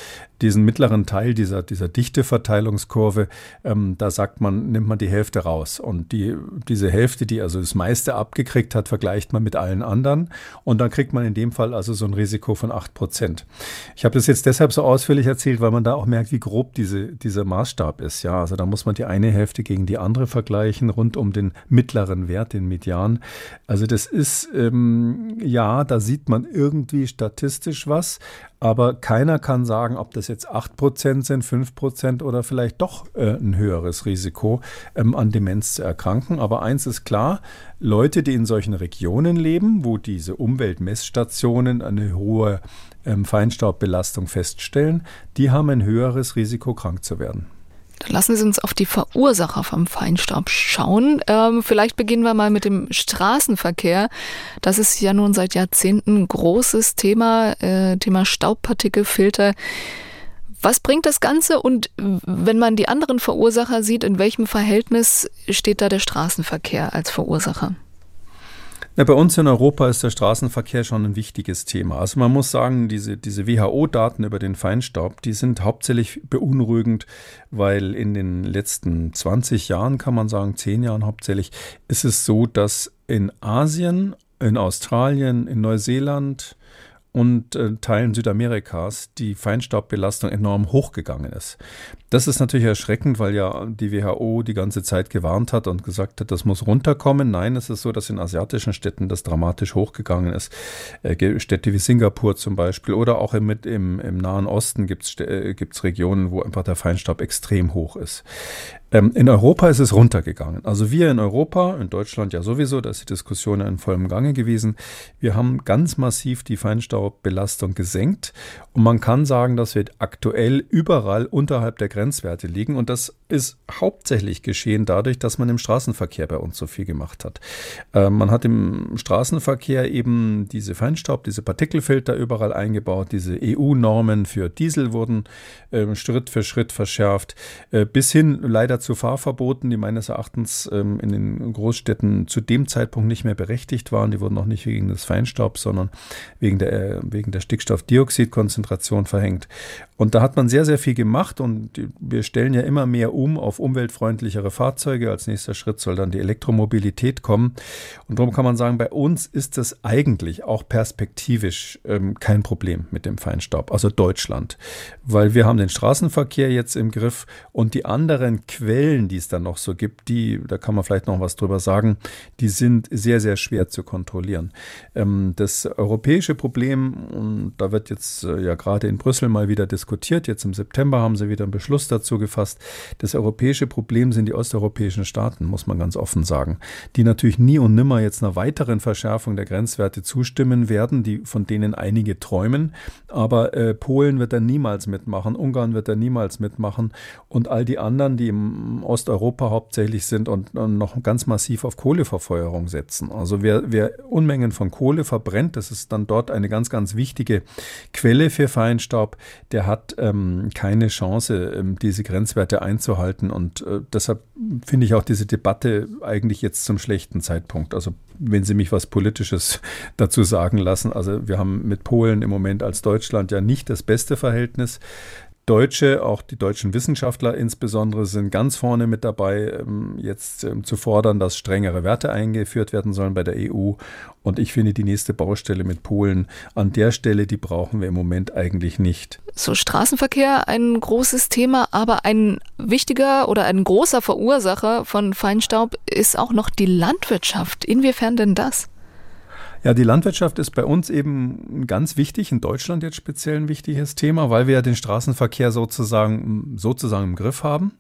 diesen mittleren Teil dieser, dieser Dichteverteilungskurve, ähm, da sagt man, nimmt man die Hälfte raus und die, diese Hälfte, die also das meiste abgekriegt hat, vergleicht man mit allen anderen und dann kriegt man in dem Fall also so ein Risiko von 8 Prozent. Ich habe das jetzt deshalb so ausführlich erzählt, weil man da auch merkt, wie grob diese, dieser Maßstab ist. Ja, also da muss man die eine Hälfte gegen die andere vergleichen, rund um den mittleren Wert, den Median. Also das ist, ähm, ja, da sieht man irgendwie statistisch was, aber keiner kann sagen, ob das jetzt 8% sind, 5% oder vielleicht doch äh, ein höheres Risiko, ähm, an Demenz zu erkranken. Aber eins ist klar, Leute, die in solchen Regionen leben, wo diese Umweltmessstationen eine hohe ähm, Feinstaubbelastung feststellen, die haben ein höheres Risiko, krank zu werden. Lassen Sie uns auf die Verursacher vom Feinstaub schauen. Ähm, vielleicht beginnen wir mal mit dem Straßenverkehr. Das ist ja nun seit Jahrzehnten großes Thema, äh, Thema Staubpartikelfilter. Was bringt das Ganze und wenn man die anderen Verursacher sieht, in welchem Verhältnis steht da der Straßenverkehr als Verursacher? Ja, bei uns in Europa ist der Straßenverkehr schon ein wichtiges Thema. Also man muss sagen, diese, diese WHO-Daten über den Feinstaub, die sind hauptsächlich beunruhigend, weil in den letzten 20 Jahren, kann man sagen, 10 Jahren hauptsächlich, ist es so, dass in Asien, in Australien, in Neuseeland und äh, Teilen Südamerikas die Feinstaubbelastung enorm hochgegangen ist. Das ist natürlich erschreckend, weil ja die WHO die ganze Zeit gewarnt hat und gesagt hat, das muss runterkommen. Nein, es ist so, dass in asiatischen Städten das dramatisch hochgegangen ist. Äh, Städte wie Singapur zum Beispiel oder auch im, im, im Nahen Osten gibt es äh, Regionen, wo einfach der Feinstaub extrem hoch ist. Ähm, in Europa ist es runtergegangen. Also wir in Europa, in Deutschland ja sowieso, da ist die Diskussion in vollem Gange gewesen. Wir haben ganz massiv die Feinstaubbelastung gesenkt und man kann sagen, dass wir aktuell überall unterhalb der Grenzwerte liegen und das ist hauptsächlich geschehen dadurch, dass man im Straßenverkehr bei uns so viel gemacht hat. Äh, man hat im Straßenverkehr eben diese Feinstaub, diese Partikelfilter überall eingebaut, diese EU-Normen für Diesel wurden äh, Schritt für Schritt verschärft, äh, bis hin leider zu Fahrverboten, die meines Erachtens ähm, in den Großstädten zu dem Zeitpunkt nicht mehr berechtigt waren. Die wurden auch nicht wegen des Feinstaubs, sondern wegen der, äh, wegen der Stickstoffdioxidkonzentration verhängt. Und da hat man sehr, sehr viel gemacht und wir stellen ja immer mehr um auf umweltfreundlichere Fahrzeuge. Als nächster Schritt soll dann die Elektromobilität kommen. Und darum kann man sagen, bei uns ist das eigentlich auch perspektivisch ähm, kein Problem mit dem Feinstaub, also Deutschland, weil wir haben den Straßenverkehr jetzt im Griff und die anderen Quellen, die es dann noch so gibt, die, da kann man vielleicht noch was drüber sagen, die sind sehr, sehr schwer zu kontrollieren. Ähm, das europäische Problem, und da wird jetzt äh, ja gerade in Brüssel mal wieder diskutiert, diskutiert. Jetzt im September haben sie wieder einen Beschluss dazu gefasst. Das europäische Problem sind die osteuropäischen Staaten, muss man ganz offen sagen, die natürlich nie und nimmer jetzt einer weiteren Verschärfung der Grenzwerte zustimmen werden, die von denen einige träumen. Aber äh, Polen wird da niemals mitmachen, Ungarn wird da niemals mitmachen und all die anderen, die im Osteuropa hauptsächlich sind und, und noch ganz massiv auf Kohleverfeuerung setzen. Also wer, wer Unmengen von Kohle verbrennt, das ist dann dort eine ganz, ganz wichtige Quelle für Feinstaub, der hat ähm, keine Chance, ähm, diese Grenzwerte einzuhalten. Und äh, deshalb finde ich auch diese Debatte eigentlich jetzt zum schlechten Zeitpunkt. Also wenn Sie mich was Politisches dazu sagen lassen. Also wir haben mit Polen im Moment als Deutschland ja nicht das beste Verhältnis. Deutsche, auch die deutschen Wissenschaftler insbesondere, sind ganz vorne mit dabei, ähm, jetzt ähm, zu fordern, dass strengere Werte eingeführt werden sollen bei der EU. Und ich finde die nächste Baustelle mit Polen an der Stelle, die brauchen wir im Moment eigentlich nicht. So Straßenverkehr ein großes Thema, aber ein wichtiger oder ein großer Verursacher von Feinstaub ist auch noch die Landwirtschaft. Inwiefern denn das? Ja, die Landwirtschaft ist bei uns eben ganz wichtig, in Deutschland jetzt speziell ein wichtiges Thema, weil wir ja den Straßenverkehr sozusagen, sozusagen im Griff haben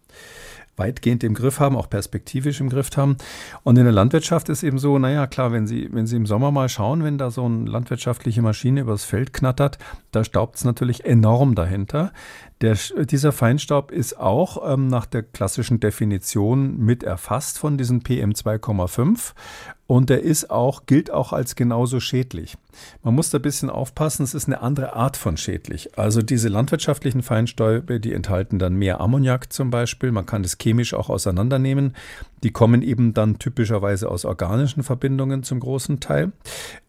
weitgehend im Griff haben, auch perspektivisch im Griff haben. Und in der Landwirtschaft ist eben so, naja, klar, wenn Sie, wenn Sie im Sommer mal schauen, wenn da so eine landwirtschaftliche Maschine übers Feld knattert, da staubt es natürlich enorm dahinter. Der, dieser Feinstaub ist auch ähm, nach der klassischen Definition mit erfasst von diesen PM2,5 und der ist auch, gilt auch als genauso schädlich. Man muss da ein bisschen aufpassen, es ist eine andere Art von schädlich. Also diese landwirtschaftlichen Feinstäube, die enthalten dann mehr Ammoniak zum Beispiel. Man kann das chemisch auch auseinandernehmen. Die kommen eben dann typischerweise aus organischen Verbindungen zum großen Teil.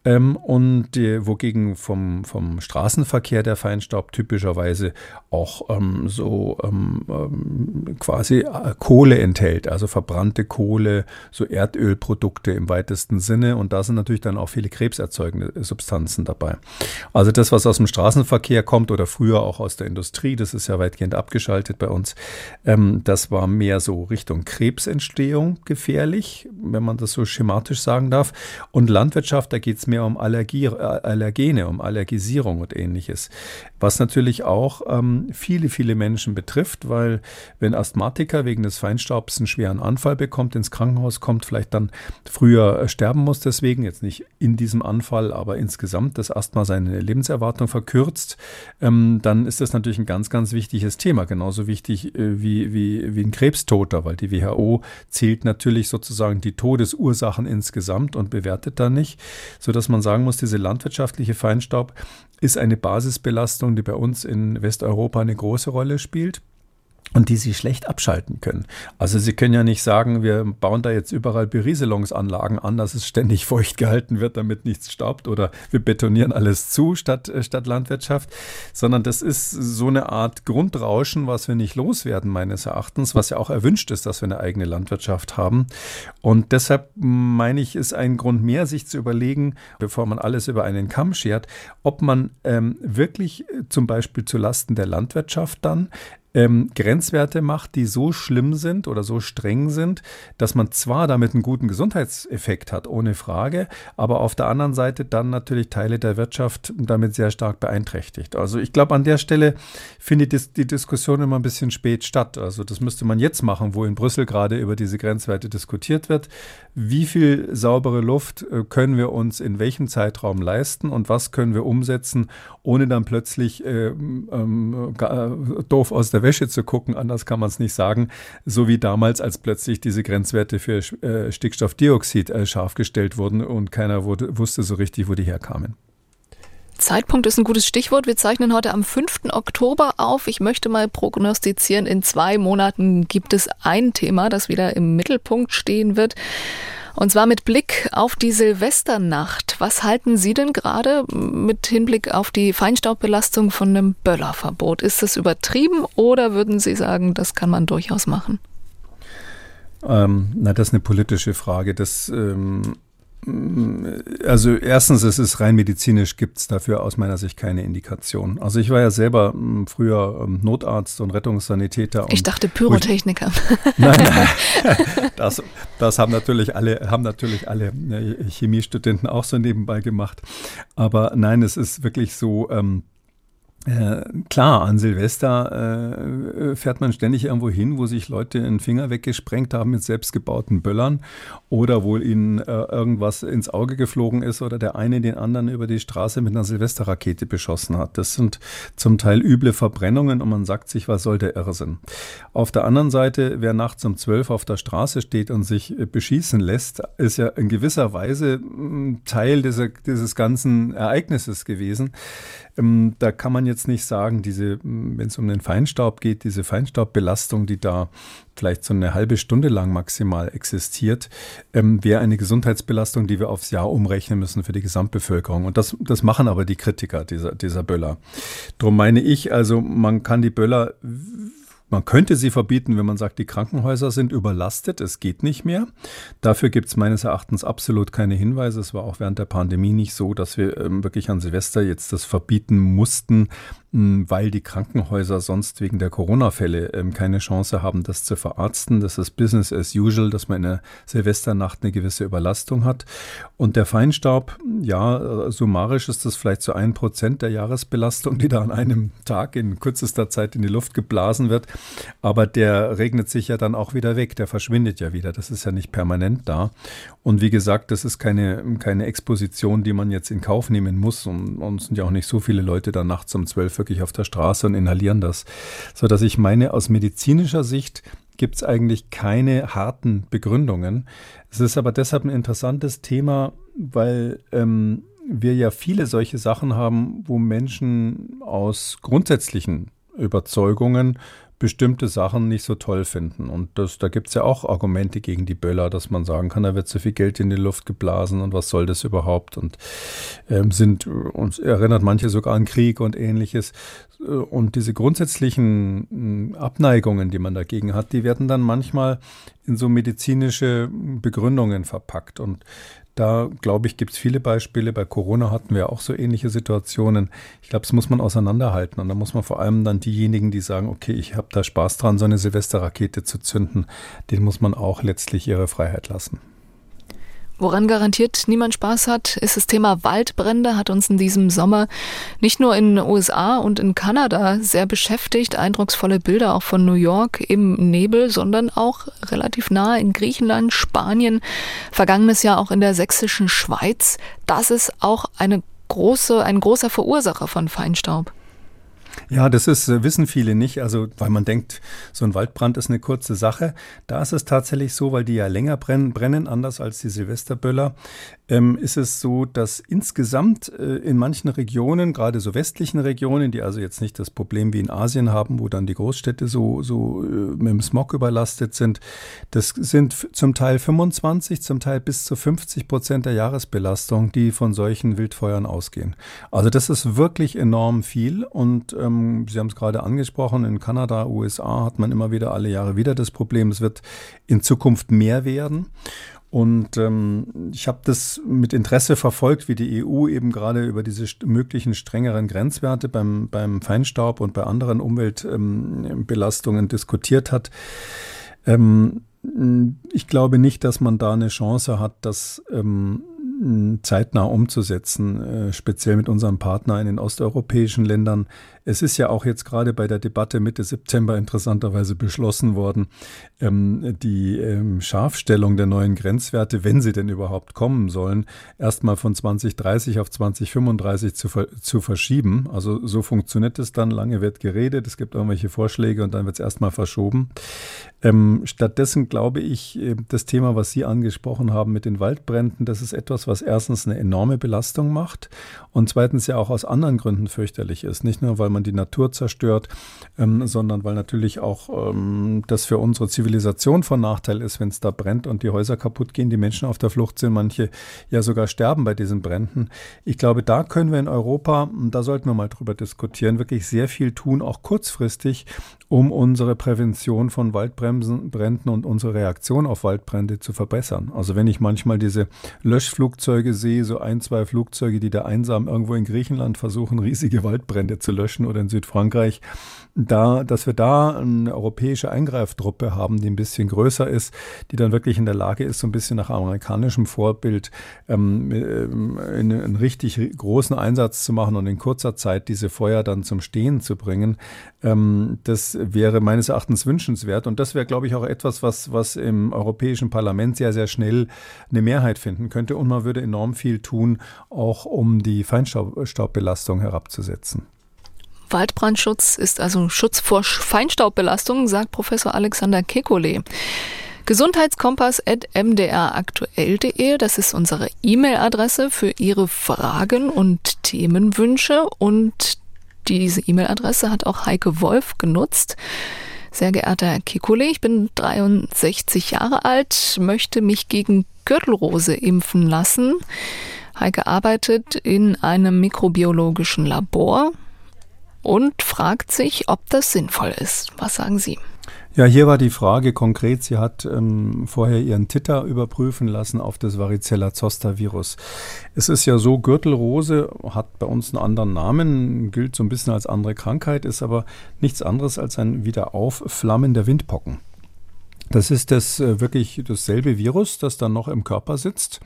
Ähm, und wogegen vom, vom Straßenverkehr der Feinstaub typischerweise auch ähm, so ähm, quasi äh, Kohle enthält, also verbrannte Kohle, so Erdölprodukte im weitesten Sinne. Und da sind natürlich dann auch viele krebserzeugende Substanzen dabei. Also das, was aus dem Straßenverkehr kommt oder früher auch aus der Industrie, das ist ja weitgehend abgeschaltet bei uns, ähm, das war mehr so Richtung Krebsentstehung gefährlich, wenn man das so schematisch sagen darf. Und Landwirtschaft, da geht es mehr um Allergie, äh, Allergene, um Allergisierung und ähnliches. Was natürlich auch ähm, viele, viele Menschen betrifft, weil wenn Asthmatiker wegen des Feinstaubs einen schweren Anfall bekommt, ins Krankenhaus kommt, vielleicht dann früher äh, sterben muss deswegen, jetzt nicht in diesem Anfall, aber insgesamt das Asthma seine Lebenserwartung verkürzt, ähm, dann ist das natürlich ein ganz, ganz wichtiges Thema. Genauso wichtig äh, wie, wie, wie ein Krebstoter, weil die WHO zählt natürlich sozusagen die Todesursachen insgesamt und bewertet da nicht, sodass man sagen muss, diese landwirtschaftliche Feinstaub ist eine Basisbelastung, die bei uns in Westeuropa eine große Rolle spielt. Und die sie schlecht abschalten können. Also sie können ja nicht sagen, wir bauen da jetzt überall Berieselungsanlagen an, dass es ständig feucht gehalten wird, damit nichts staubt oder wir betonieren alles zu statt, äh, statt Landwirtschaft, sondern das ist so eine Art Grundrauschen, was wir nicht loswerden meines Erachtens, was ja auch erwünscht ist, dass wir eine eigene Landwirtschaft haben. Und deshalb meine ich, ist ein Grund mehr, sich zu überlegen, bevor man alles über einen Kamm schert, ob man ähm, wirklich äh, zum Beispiel zu Lasten der Landwirtschaft dann ähm, Grenzwerte macht, die so schlimm sind oder so streng sind, dass man zwar damit einen guten Gesundheitseffekt hat, ohne Frage, aber auf der anderen Seite dann natürlich Teile der Wirtschaft damit sehr stark beeinträchtigt. Also ich glaube, an der Stelle findet die Diskussion immer ein bisschen spät statt. Also das müsste man jetzt machen, wo in Brüssel gerade über diese Grenzwerte diskutiert wird. Wie viel saubere Luft äh, können wir uns in welchem Zeitraum leisten und was können wir umsetzen, ohne dann plötzlich äh, ähm, äh, doof aus der Welt Wäsche zu gucken, anders kann man es nicht sagen, so wie damals, als plötzlich diese Grenzwerte für äh, Stickstoffdioxid äh, scharf gestellt wurden und keiner wurde, wusste so richtig, wo die herkamen. Zeitpunkt ist ein gutes Stichwort. Wir zeichnen heute am 5. Oktober auf. Ich möchte mal prognostizieren, in zwei Monaten gibt es ein Thema, das wieder im Mittelpunkt stehen wird. Und zwar mit Blick auf die Silvesternacht. Was halten Sie denn gerade mit Hinblick auf die Feinstaubbelastung von einem Böllerverbot? Ist das übertrieben oder würden Sie sagen, das kann man durchaus machen? Ähm, na, das ist eine politische Frage. Das ähm, also erstens, es ist rein medizinisch, gibt es dafür aus meiner Sicht keine Indikation. Also ich war ja selber hm, früher ähm, Notarzt und Rettungssanitäter. Ich dachte Pyrotechniker. Ich, nein, nein. Das, das haben natürlich alle, haben natürlich alle ne, Chemiestudenten auch so nebenbei gemacht. Aber nein, es ist wirklich so, ähm, äh, klar, an Silvester äh, fährt man ständig irgendwo hin, wo sich Leute einen Finger weggesprengt haben mit selbstgebauten Böllern oder wo ihnen äh, irgendwas ins Auge geflogen ist oder der eine den anderen über die Straße mit einer Silvesterrakete beschossen hat. Das sind zum Teil üble Verbrennungen und man sagt sich, was soll der Irrsinn? Auf der anderen Seite, wer nachts um zwölf auf der Straße steht und sich äh, beschießen lässt, ist ja in gewisser Weise mm, Teil dieser, dieses ganzen Ereignisses gewesen. Ähm, da kann man jetzt nicht sagen, diese, wenn es um den Feinstaub geht, diese Feinstaubbelastung, die da vielleicht so eine halbe Stunde lang maximal existiert, ähm, wäre eine Gesundheitsbelastung, die wir aufs Jahr umrechnen müssen für die Gesamtbevölkerung. Und das, das machen aber die Kritiker dieser, dieser Böller. Darum meine ich, also man kann die Böller man könnte sie verbieten, wenn man sagt, die Krankenhäuser sind überlastet, es geht nicht mehr. Dafür gibt es meines Erachtens absolut keine Hinweise. Es war auch während der Pandemie nicht so, dass wir ähm, wirklich an Silvester jetzt das verbieten mussten, weil die Krankenhäuser sonst wegen der Corona-Fälle ähm, keine Chance haben, das zu verarzten. Das ist Business as usual, dass man in der Silvesternacht eine gewisse Überlastung hat. Und der Feinstaub, ja, äh, summarisch ist das vielleicht so ein Prozent der Jahresbelastung, die da an einem Tag in kürzester Zeit in die Luft geblasen wird. Aber der regnet sich ja dann auch wieder weg, der verschwindet ja wieder. Das ist ja nicht permanent da. Und wie gesagt, das ist keine, keine Exposition, die man jetzt in Kauf nehmen muss. Und, und es sind ja auch nicht so viele Leute da nachts um zwölf wirklich auf der Straße und inhalieren das. So dass ich meine, aus medizinischer Sicht gibt es eigentlich keine harten Begründungen. Es ist aber deshalb ein interessantes Thema, weil ähm, wir ja viele solche Sachen haben, wo Menschen aus grundsätzlichen Überzeugungen bestimmte Sachen nicht so toll finden. Und das, da gibt es ja auch Argumente gegen die Böller, dass man sagen kann, da wird zu viel Geld in die Luft geblasen und was soll das überhaupt? Und ähm, sind uns erinnert manche sogar an Krieg und ähnliches. Und diese grundsätzlichen hm, Abneigungen, die man dagegen hat, die werden dann manchmal in so medizinische Begründungen verpackt. Und da, glaube ich, gibt es viele Beispiele. Bei Corona hatten wir auch so ähnliche Situationen. Ich glaube, das muss man auseinanderhalten. Und da muss man vor allem dann diejenigen, die sagen, okay, ich habe da Spaß dran, so eine Silvesterrakete zu zünden, denen muss man auch letztlich ihre Freiheit lassen. Woran garantiert niemand Spaß hat, ist das Thema Waldbrände, hat uns in diesem Sommer nicht nur in den USA und in Kanada sehr beschäftigt. Eindrucksvolle Bilder auch von New York im Nebel, sondern auch relativ nahe in Griechenland, Spanien, vergangenes Jahr auch in der sächsischen Schweiz. Das ist auch eine große, ein großer Verursacher von Feinstaub. Ja, das ist, äh, wissen viele nicht. Also, weil man denkt, so ein Waldbrand ist eine kurze Sache. Da ist es tatsächlich so, weil die ja länger brennen, brennen anders als die Silvesterböller, ähm, ist es so, dass insgesamt äh, in manchen Regionen, gerade so westlichen Regionen, die also jetzt nicht das Problem wie in Asien haben, wo dann die Großstädte so, so äh, mit dem Smog überlastet sind, das sind zum Teil 25, zum Teil bis zu 50 Prozent der Jahresbelastung, die von solchen Wildfeuern ausgehen. Also das ist wirklich enorm viel und ähm, Sie haben es gerade angesprochen, in Kanada, USA hat man immer wieder alle Jahre wieder das Problem, es wird in Zukunft mehr werden. Und ähm, ich habe das mit Interesse verfolgt, wie die EU eben gerade über diese möglichen strengeren Grenzwerte beim, beim Feinstaub und bei anderen Umweltbelastungen ähm, diskutiert hat. Ähm, ich glaube nicht, dass man da eine Chance hat, das ähm, zeitnah umzusetzen, äh, speziell mit unserem Partner in den osteuropäischen Ländern. Es ist ja auch jetzt gerade bei der Debatte Mitte September interessanterweise beschlossen worden, ähm, die ähm, Scharfstellung der neuen Grenzwerte, wenn sie denn überhaupt kommen sollen, erstmal von 2030 auf 2035 zu, zu verschieben. Also so funktioniert es dann. Lange wird geredet, es gibt irgendwelche Vorschläge und dann wird es erstmal verschoben. Ähm, stattdessen glaube ich, äh, das Thema, was Sie angesprochen haben mit den Waldbränden, das ist etwas, was erstens eine enorme Belastung macht und zweitens ja auch aus anderen Gründen fürchterlich ist. Nicht nur, weil man die Natur zerstört, ähm, sondern weil natürlich auch ähm, das für unsere Zivilisation von Nachteil ist, wenn es da brennt und die Häuser kaputt gehen, die Menschen auf der Flucht sind, manche ja sogar sterben bei diesen Bränden. Ich glaube, da können wir in Europa, da sollten wir mal drüber diskutieren, wirklich sehr viel tun, auch kurzfristig, um unsere Prävention von Waldbränden und unsere Reaktion auf Waldbrände zu verbessern. Also wenn ich manchmal diese Löschflugzeuge sehe, so ein, zwei Flugzeuge, die da einsam irgendwo in Griechenland versuchen, riesige Waldbrände zu löschen oder in Südfrankreich, da, dass wir da eine europäische Eingreiftruppe haben, die ein bisschen größer ist, die dann wirklich in der Lage ist, so ein bisschen nach amerikanischem Vorbild ähm, ähm einen richtig großen Einsatz zu machen und in kurzer Zeit diese Feuer dann zum Stehen zu bringen. Ähm, das wäre meines Erachtens wünschenswert. Und das wäre, glaube ich, auch etwas, was, was im Europäischen Parlament sehr, sehr schnell eine Mehrheit finden könnte. Und man würde enorm viel tun, auch um die Feinstaubbelastung herabzusetzen. Waldbrandschutz ist also Schutz vor Feinstaubbelastung, sagt Professor Alexander Kekulé. Gesundheitskompass.mdraktuell.de, das ist unsere E-Mail-Adresse für Ihre Fragen und Themenwünsche. Und diese E-Mail-Adresse hat auch Heike Wolf genutzt. Sehr geehrter Herr Kikule, ich bin 63 Jahre alt, möchte mich gegen Gürtelrose impfen lassen. Heike arbeitet in einem mikrobiologischen Labor und fragt sich, ob das sinnvoll ist. Was sagen Sie? Ja, hier war die Frage konkret, sie hat ähm, vorher ihren Titter überprüfen lassen auf das Varicella Zoster Virus. Es ist ja so, Gürtelrose hat bei uns einen anderen Namen, gilt so ein bisschen als andere Krankheit, ist aber nichts anderes als ein Wiederaufflammen der Windpocken. Das ist das äh, wirklich dasselbe Virus, das dann noch im Körper sitzt.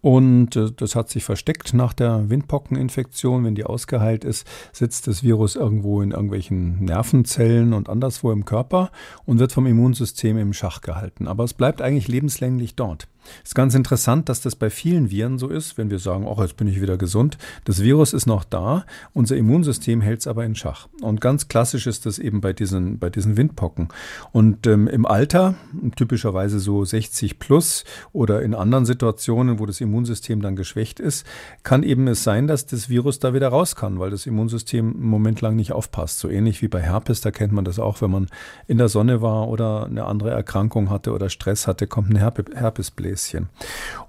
Und äh, das hat sich versteckt nach der Windpockeninfektion. Wenn die ausgeheilt ist, sitzt das Virus irgendwo in irgendwelchen Nervenzellen und anderswo im Körper und wird vom Immunsystem im Schach gehalten. Aber es bleibt eigentlich lebenslänglich dort. Ist ganz interessant, dass das bei vielen Viren so ist, wenn wir sagen, ach, jetzt bin ich wieder gesund. Das Virus ist noch da, unser Immunsystem hält es aber in Schach. Und ganz klassisch ist das eben bei diesen, bei diesen Windpocken. Und ähm, im Alter, typischerweise so 60 plus oder in anderen Situationen, wo das Immunsystem dann geschwächt ist, kann eben es sein, dass das Virus da wieder raus kann, weil das Immunsystem einen Moment lang nicht aufpasst. So ähnlich wie bei Herpes, da kennt man das auch, wenn man in der Sonne war oder eine andere Erkrankung hatte oder Stress hatte, kommt ein Herpesbläschen. Bläschen.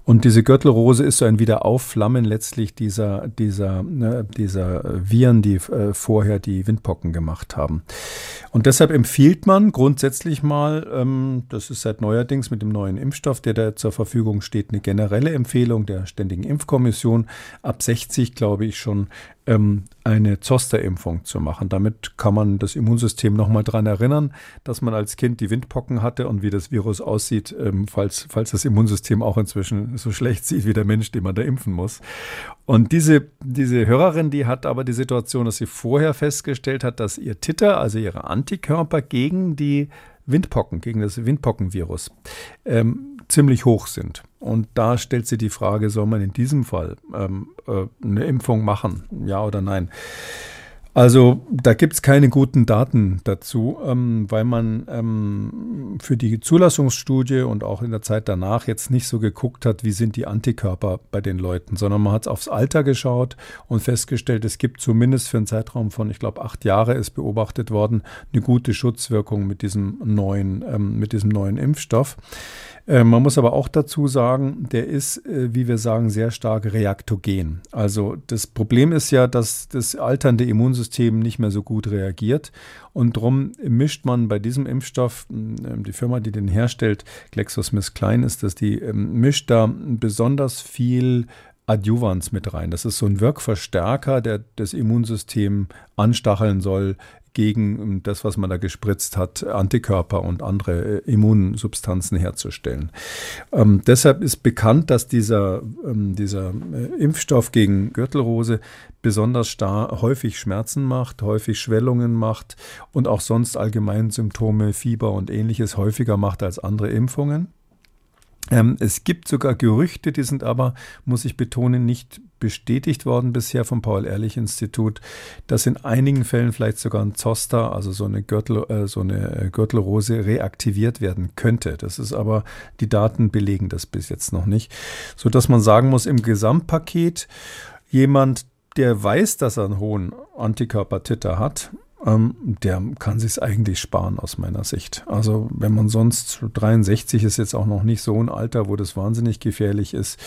Und diese Gürtelrose ist so ein Wiederaufflammen letztlich dieser, dieser, ne, dieser Viren, die äh, vorher die Windpocken gemacht haben. Und deshalb empfiehlt man grundsätzlich mal, ähm, das ist seit neuerdings mit dem neuen Impfstoff, der da zur Verfügung steht, eine generelle Empfehlung der Ständigen Impfkommission, ab 60 glaube ich schon ähm, eine Zosterimpfung zu machen. Damit kann man das Immunsystem nochmal daran erinnern, dass man als Kind die Windpocken hatte und wie das Virus aussieht, ähm, falls, falls das Immunsystem auch inzwischen so schlecht sieht wie der Mensch, den man da impfen muss. Und diese, diese Hörerin, die hat aber die Situation, dass sie vorher festgestellt hat, dass ihr Titter, also ihre Antikörper gegen die Windpocken, gegen das Windpockenvirus, ähm, ziemlich hoch sind. Und da stellt sie die Frage, soll man in diesem Fall ähm, äh, eine Impfung machen, ja oder nein? Also da gibt es keine guten Daten dazu, ähm, weil man ähm, für die Zulassungsstudie und auch in der Zeit danach jetzt nicht so geguckt hat, wie sind die Antikörper bei den Leuten, sondern man hat aufs Alter geschaut und festgestellt, es gibt zumindest für einen Zeitraum von, ich glaube, acht Jahre ist beobachtet worden, eine gute Schutzwirkung mit diesem neuen, ähm, mit diesem neuen Impfstoff. Äh, man muss aber auch dazu sagen, der ist, äh, wie wir sagen, sehr stark reaktogen. Also das Problem ist ja, dass das alternde Immunsystem nicht mehr so gut reagiert. Und darum mischt man bei diesem Impfstoff, äh, die Firma, die den herstellt, GlaxoSmithKline ist das, die ähm, mischt da besonders viel Adjuvans mit rein. Das ist so ein Wirkverstärker, der das Immunsystem anstacheln soll, gegen ähm, das, was man da gespritzt hat, Antikörper und andere äh, Immunsubstanzen herzustellen. Ähm, deshalb ist bekannt, dass dieser, ähm, dieser äh, Impfstoff gegen Gürtelrose besonders starr häufig Schmerzen macht, häufig Schwellungen macht und auch sonst allgemein Symptome, Fieber und ähnliches häufiger macht als andere Impfungen. Ähm, es gibt sogar Gerüchte, die sind aber, muss ich betonen, nicht bestätigt worden bisher vom Paul-Ehrlich-Institut, dass in einigen Fällen vielleicht sogar ein Zoster, also so eine, Gürtel, äh, so eine Gürtelrose, reaktiviert werden könnte. Das ist aber, die Daten belegen das bis jetzt noch nicht. Sodass man sagen muss, im Gesamtpaket jemand, der weiß, dass er einen hohen Antikörpertitter hat, ähm, der kann sich eigentlich sparen aus meiner Sicht. Also wenn man sonst 63 ist jetzt auch noch nicht so ein Alter, wo das wahnsinnig gefährlich ist.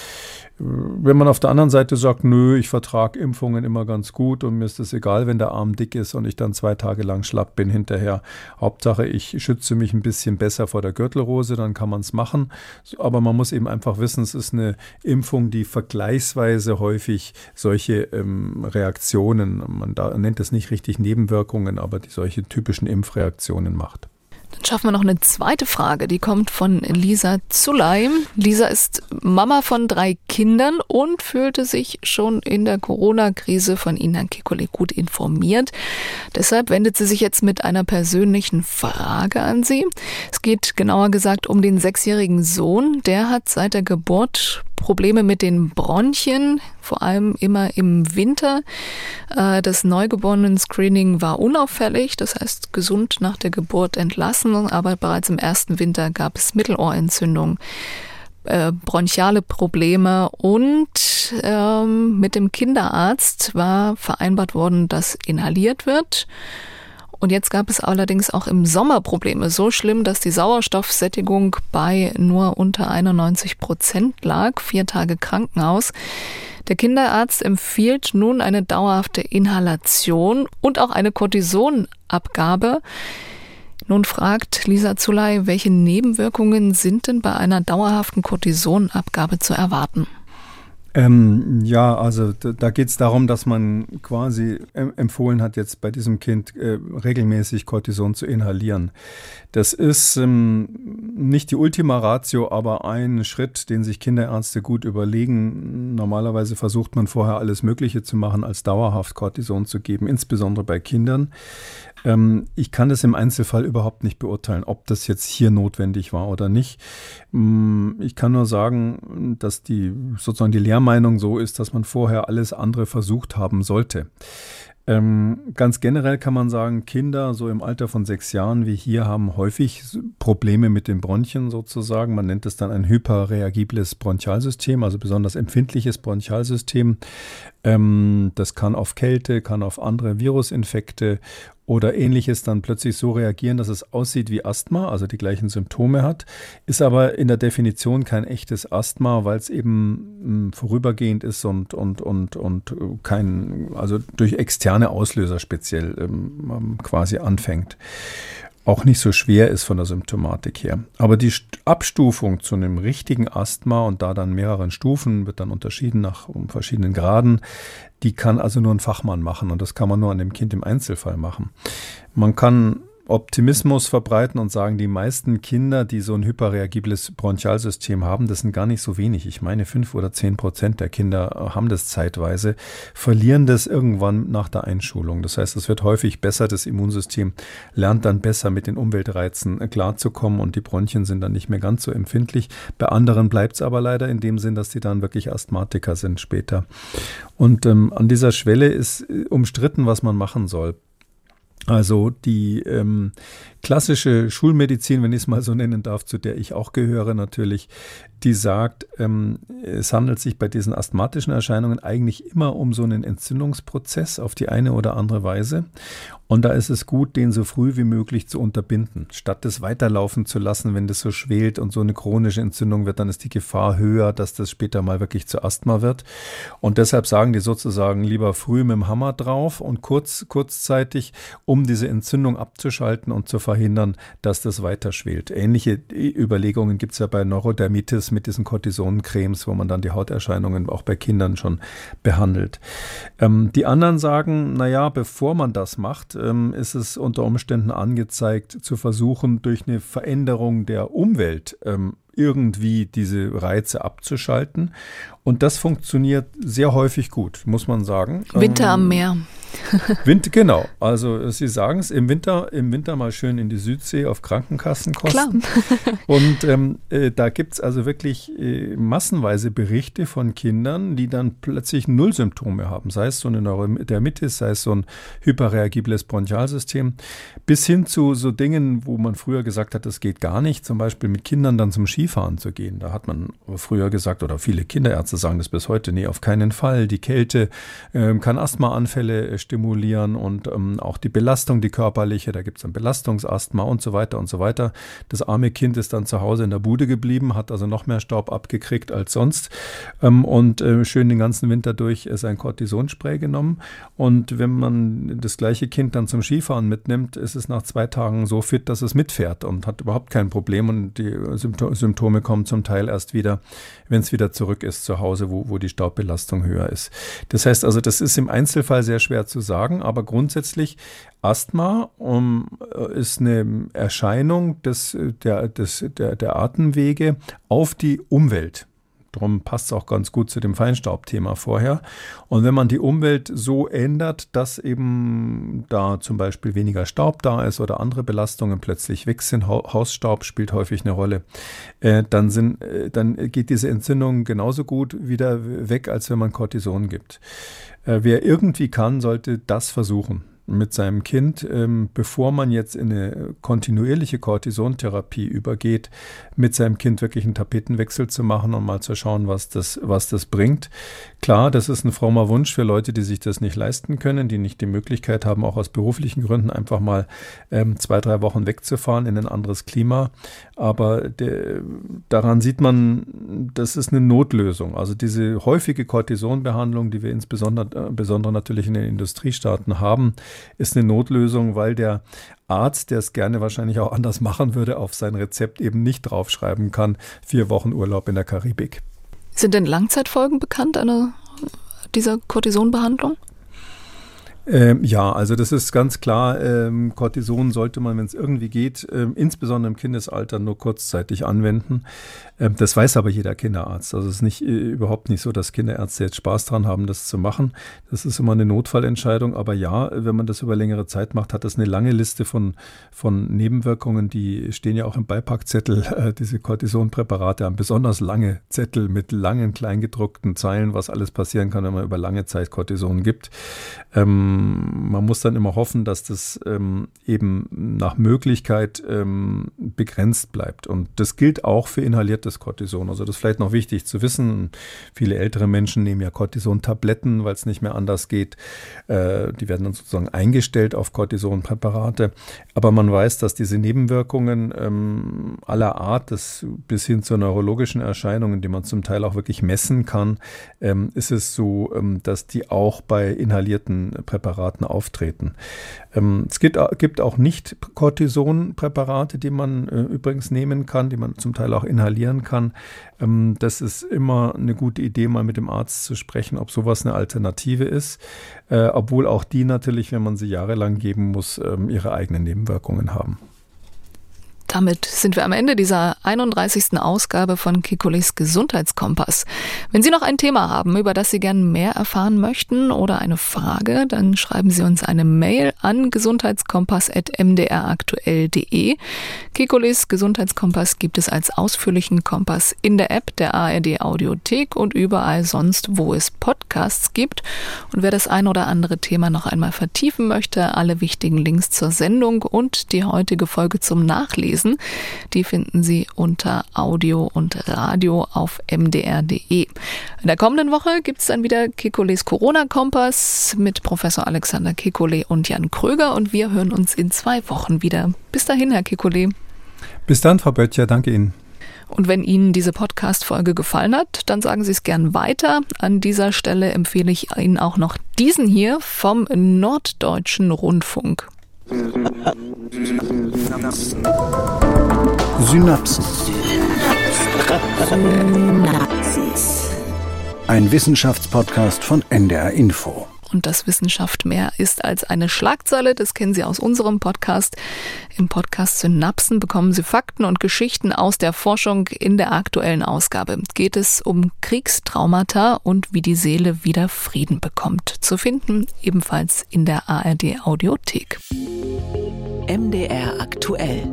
Wenn man auf der anderen Seite sagt, nö, ich vertrage Impfungen immer ganz gut und mir ist es egal, wenn der Arm dick ist und ich dann zwei Tage lang schlapp bin hinterher. Hauptsache, ich schütze mich ein bisschen besser vor der Gürtelrose, dann kann man es machen. Aber man muss eben einfach wissen, es ist eine Impfung, die vergleichsweise häufig solche ähm, Reaktionen, man da, nennt es nicht richtig Nebenwirkungen, aber die solche typischen Impfreaktionen macht. Dann schaffen wir noch eine zweite Frage, die kommt von Lisa Zulay. Lisa ist Mama von drei Kindern und fühlte sich schon in der Corona-Krise von Ihnen, Kekulé, gut informiert. Deshalb wendet sie sich jetzt mit einer persönlichen Frage an Sie. Es geht genauer gesagt um den sechsjährigen Sohn. Der hat seit der Geburt Probleme mit den Bronchien, vor allem immer im Winter. Äh, das Neugeborenen-Screening war unauffällig, das heißt gesund nach der Geburt entlassen, aber bereits im ersten Winter gab es Mittelohrentzündung. Äh, bronchiale Probleme und ähm, mit dem Kinderarzt war vereinbart worden, dass inhaliert wird. Und jetzt gab es allerdings auch im Sommer Probleme. So schlimm, dass die Sauerstoffsättigung bei nur unter 91 Prozent lag. Vier Tage Krankenhaus. Der Kinderarzt empfiehlt nun eine dauerhafte Inhalation und auch eine Cortisonabgabe. Nun fragt Lisa Zulay, welche Nebenwirkungen sind denn bei einer dauerhaften Cortisonabgabe zu erwarten? Ähm, ja, also da, da geht es darum, dass man quasi empfohlen hat, jetzt bei diesem Kind äh, regelmäßig Cortison zu inhalieren. Das ist ähm, nicht die Ultima Ratio, aber ein Schritt, den sich Kinderärzte gut überlegen. Normalerweise versucht man vorher alles Mögliche zu machen, als dauerhaft Cortison zu geben, insbesondere bei Kindern. Ähm, ich kann das im Einzelfall überhaupt nicht beurteilen, ob das jetzt hier notwendig war oder nicht. Mm, ich kann nur sagen, dass die sozusagen die Lehrmeinung so ist, dass man vorher alles andere versucht haben sollte. Ähm, ganz generell kann man sagen, Kinder so im Alter von sechs Jahren wie hier haben häufig Probleme mit den Bronchien sozusagen. Man nennt es dann ein hyperreagibles Bronchialsystem, also besonders empfindliches Bronchialsystem. Ähm, das kann auf Kälte, kann auf andere Virusinfekte oder ähnliches dann plötzlich so reagieren, dass es aussieht wie Asthma, also die gleichen Symptome hat, ist aber in der Definition kein echtes Asthma, weil es eben mh, vorübergehend ist und, und, und, und kein, also durch externe Auslöser speziell ähm, quasi anfängt auch nicht so schwer ist von der Symptomatik her. Aber die Abstufung zu einem richtigen Asthma und da dann mehreren Stufen wird dann unterschieden nach um verschiedenen Graden, die kann also nur ein Fachmann machen und das kann man nur an dem Kind im Einzelfall machen. Man kann Optimismus verbreiten und sagen, die meisten Kinder, die so ein hyperreagibles Bronchialsystem haben, das sind gar nicht so wenig. Ich meine, fünf oder zehn Prozent der Kinder haben das zeitweise, verlieren das irgendwann nach der Einschulung. Das heißt, es wird häufig besser, das Immunsystem lernt dann besser mit den Umweltreizen klarzukommen und die Bronchien sind dann nicht mehr ganz so empfindlich. Bei anderen bleibt es aber leider in dem Sinn, dass die dann wirklich Asthmatiker sind später. Und ähm, an dieser Schwelle ist äh, umstritten, was man machen soll. Also die ähm, klassische Schulmedizin, wenn ich es mal so nennen darf, zu der ich auch gehöre natürlich, die sagt, ähm, es handelt sich bei diesen asthmatischen Erscheinungen eigentlich immer um so einen Entzündungsprozess auf die eine oder andere Weise. Und da ist es gut, den so früh wie möglich zu unterbinden, statt es weiterlaufen zu lassen, wenn das so schwelt und so eine chronische Entzündung wird, dann ist die Gefahr höher, dass das später mal wirklich zu Asthma wird. Und deshalb sagen die sozusagen lieber früh mit dem Hammer drauf und kurz, kurzzeitig, um diese Entzündung abzuschalten und zu verhindern, dass das weiter schwelt. Ähnliche Überlegungen gibt es ja bei Neurodermitis mit diesen Cortisoncremes, wo man dann die Hauterscheinungen auch bei Kindern schon behandelt. Ähm, die anderen sagen, naja, bevor man das macht, ähm, ist es unter Umständen angezeigt, zu versuchen, durch eine Veränderung der Umwelt ähm, irgendwie diese Reize abzuschalten. Und das funktioniert sehr häufig gut, muss man sagen. Winter am ähm, Meer. Winter, genau. Also Sie sagen es, im Winter, im Winter mal schön in die Südsee auf Krankenkassenkosten. Klar. Und ähm, äh, da gibt es also wirklich äh, massenweise Berichte von Kindern, die dann plötzlich Nullsymptome haben. Sei es so eine Neurodermitis, sei es so ein hyperreagibles Bronchialsystem, bis hin zu so Dingen, wo man früher gesagt hat, das geht gar nicht, zum Beispiel mit Kindern dann zum Skifahren zu gehen. Da hat man früher gesagt, oder viele Kinderärzte sagen das bis heute, nee, auf keinen Fall. Die Kälte äh, kann Asthmaanfälle äh, stimulieren und ähm, auch die Belastung, die körperliche, da gibt es ein Belastungsasthma und so weiter und so weiter. Das arme Kind ist dann zu Hause in der Bude geblieben, hat also noch mehr Staub abgekriegt als sonst ähm, und äh, schön den ganzen Winter durch sein Cortisonspray genommen. Und wenn man das gleiche Kind dann zum Skifahren mitnimmt, ist es nach zwei Tagen so fit, dass es mitfährt und hat überhaupt kein Problem und die Symptome kommen zum Teil erst wieder, wenn es wieder zurück ist zu Hause, wo, wo die Staubbelastung höher ist. Das heißt also, das ist im Einzelfall sehr schwer zu sagen, aber grundsätzlich Asthma um, äh, ist eine Erscheinung des, der, des, der, der Atemwege auf die Umwelt. Darum passt es auch ganz gut zu dem Feinstaubthema vorher. Und wenn man die Umwelt so ändert, dass eben da zum Beispiel weniger Staub da ist oder andere Belastungen plötzlich weg sind, Hausstaub spielt häufig eine Rolle, äh, dann, sind, äh, dann geht diese Entzündung genauso gut wieder weg, als wenn man Cortison gibt. Äh, wer irgendwie kann, sollte das versuchen mit seinem Kind, ähm, bevor man jetzt in eine kontinuierliche Cortisontherapie übergeht, mit seinem Kind wirklich einen Tapetenwechsel zu machen und mal zu schauen, was das, was das bringt. Klar, das ist ein frommer Wunsch für Leute, die sich das nicht leisten können, die nicht die Möglichkeit haben, auch aus beruflichen Gründen einfach mal ähm, zwei, drei Wochen wegzufahren in ein anderes Klima. Aber der, daran sieht man, das ist eine Notlösung. Also diese häufige Cortisonbehandlung, die wir insbesondere äh, natürlich in den Industriestaaten haben, ist eine Notlösung, weil der Arzt, der es gerne wahrscheinlich auch anders machen würde, auf sein Rezept eben nicht draufschreiben kann, vier Wochen Urlaub in der Karibik. Sind denn Langzeitfolgen bekannt einer dieser Cortisonbehandlung? Ähm, ja, also das ist ganz klar, ähm, Cortison sollte man, wenn es irgendwie geht, ähm, insbesondere im Kindesalter nur kurzzeitig anwenden. Ähm, das weiß aber jeder Kinderarzt. Also es ist nicht, äh, überhaupt nicht so, dass Kinderärzte jetzt Spaß dran haben, das zu machen. Das ist immer eine Notfallentscheidung. Aber ja, wenn man das über längere Zeit macht, hat das eine lange Liste von, von Nebenwirkungen. Die stehen ja auch im Beipackzettel, äh, diese Cortisonpräparate haben besonders lange Zettel mit langen, kleingedruckten Zeilen, was alles passieren kann, wenn man über lange Zeit Cortison gibt. Ähm, man muss dann immer hoffen, dass das ähm, eben nach Möglichkeit ähm, begrenzt bleibt. Und das gilt auch für inhalierte das Cortison. Also das ist vielleicht noch wichtig zu wissen. Viele ältere Menschen nehmen ja Cortison-Tabletten, weil es nicht mehr anders geht. Äh, die werden dann sozusagen eingestellt auf Cortison-Präparate. Aber man weiß, dass diese Nebenwirkungen ähm, aller Art, das bis hin zu neurologischen Erscheinungen, die man zum Teil auch wirklich messen kann, ähm, ist es so, ähm, dass die auch bei inhalierten Präparaten auftreten. Ähm, es gibt, gibt auch Nicht-Cortison-Präparate, die man äh, übrigens nehmen kann, die man zum Teil auch inhalieren kann. Ähm, das ist immer eine gute Idee, mal mit dem Arzt zu sprechen, ob sowas eine Alternative ist. Äh, obwohl auch die natürlich, wenn man sie jahrelang geben muss, ähm, ihre eigenen Nebenwirkungen haben. Damit sind wir am Ende dieser 31. Ausgabe von Kikulis Gesundheitskompass. Wenn Sie noch ein Thema haben, über das Sie gern mehr erfahren möchten oder eine Frage, dann schreiben Sie uns eine Mail an gesundheitskompass.mdraktuell.de. Kikulis Gesundheitskompass gibt es als ausführlichen Kompass in der App der ARD Audiothek und überall sonst, wo es Podcasts gibt. Und wer das ein oder andere Thema noch einmal vertiefen möchte, alle wichtigen Links zur Sendung und die heutige Folge zum Nachlesen lesen. Die finden Sie unter Audio und Radio auf mdr.de. In der kommenden Woche gibt es dann wieder Kekules Corona-Kompass mit Professor Alexander Kekule und Jan Kröger und wir hören uns in zwei Wochen wieder. Bis dahin, Herr Kekule. Bis dann, Frau Böttcher. Danke Ihnen. Und wenn Ihnen diese Podcast-Folge gefallen hat, dann sagen Sie es gern weiter. An dieser Stelle empfehle ich Ihnen auch noch diesen hier vom Norddeutschen Rundfunk. Synapsen. Synapsen. Ein Wissenschaftspodcast von NDR Info. Und das Wissenschaft mehr ist als eine Schlagzeile, das kennen Sie aus unserem Podcast. Im Podcast Synapsen bekommen Sie Fakten und Geschichten aus der Forschung. In der aktuellen Ausgabe geht es um Kriegstraumata und wie die Seele wieder Frieden bekommt. Zu finden ebenfalls in der ARD Audiothek. MDR aktuell.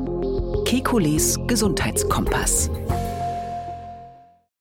Kekules Gesundheitskompass.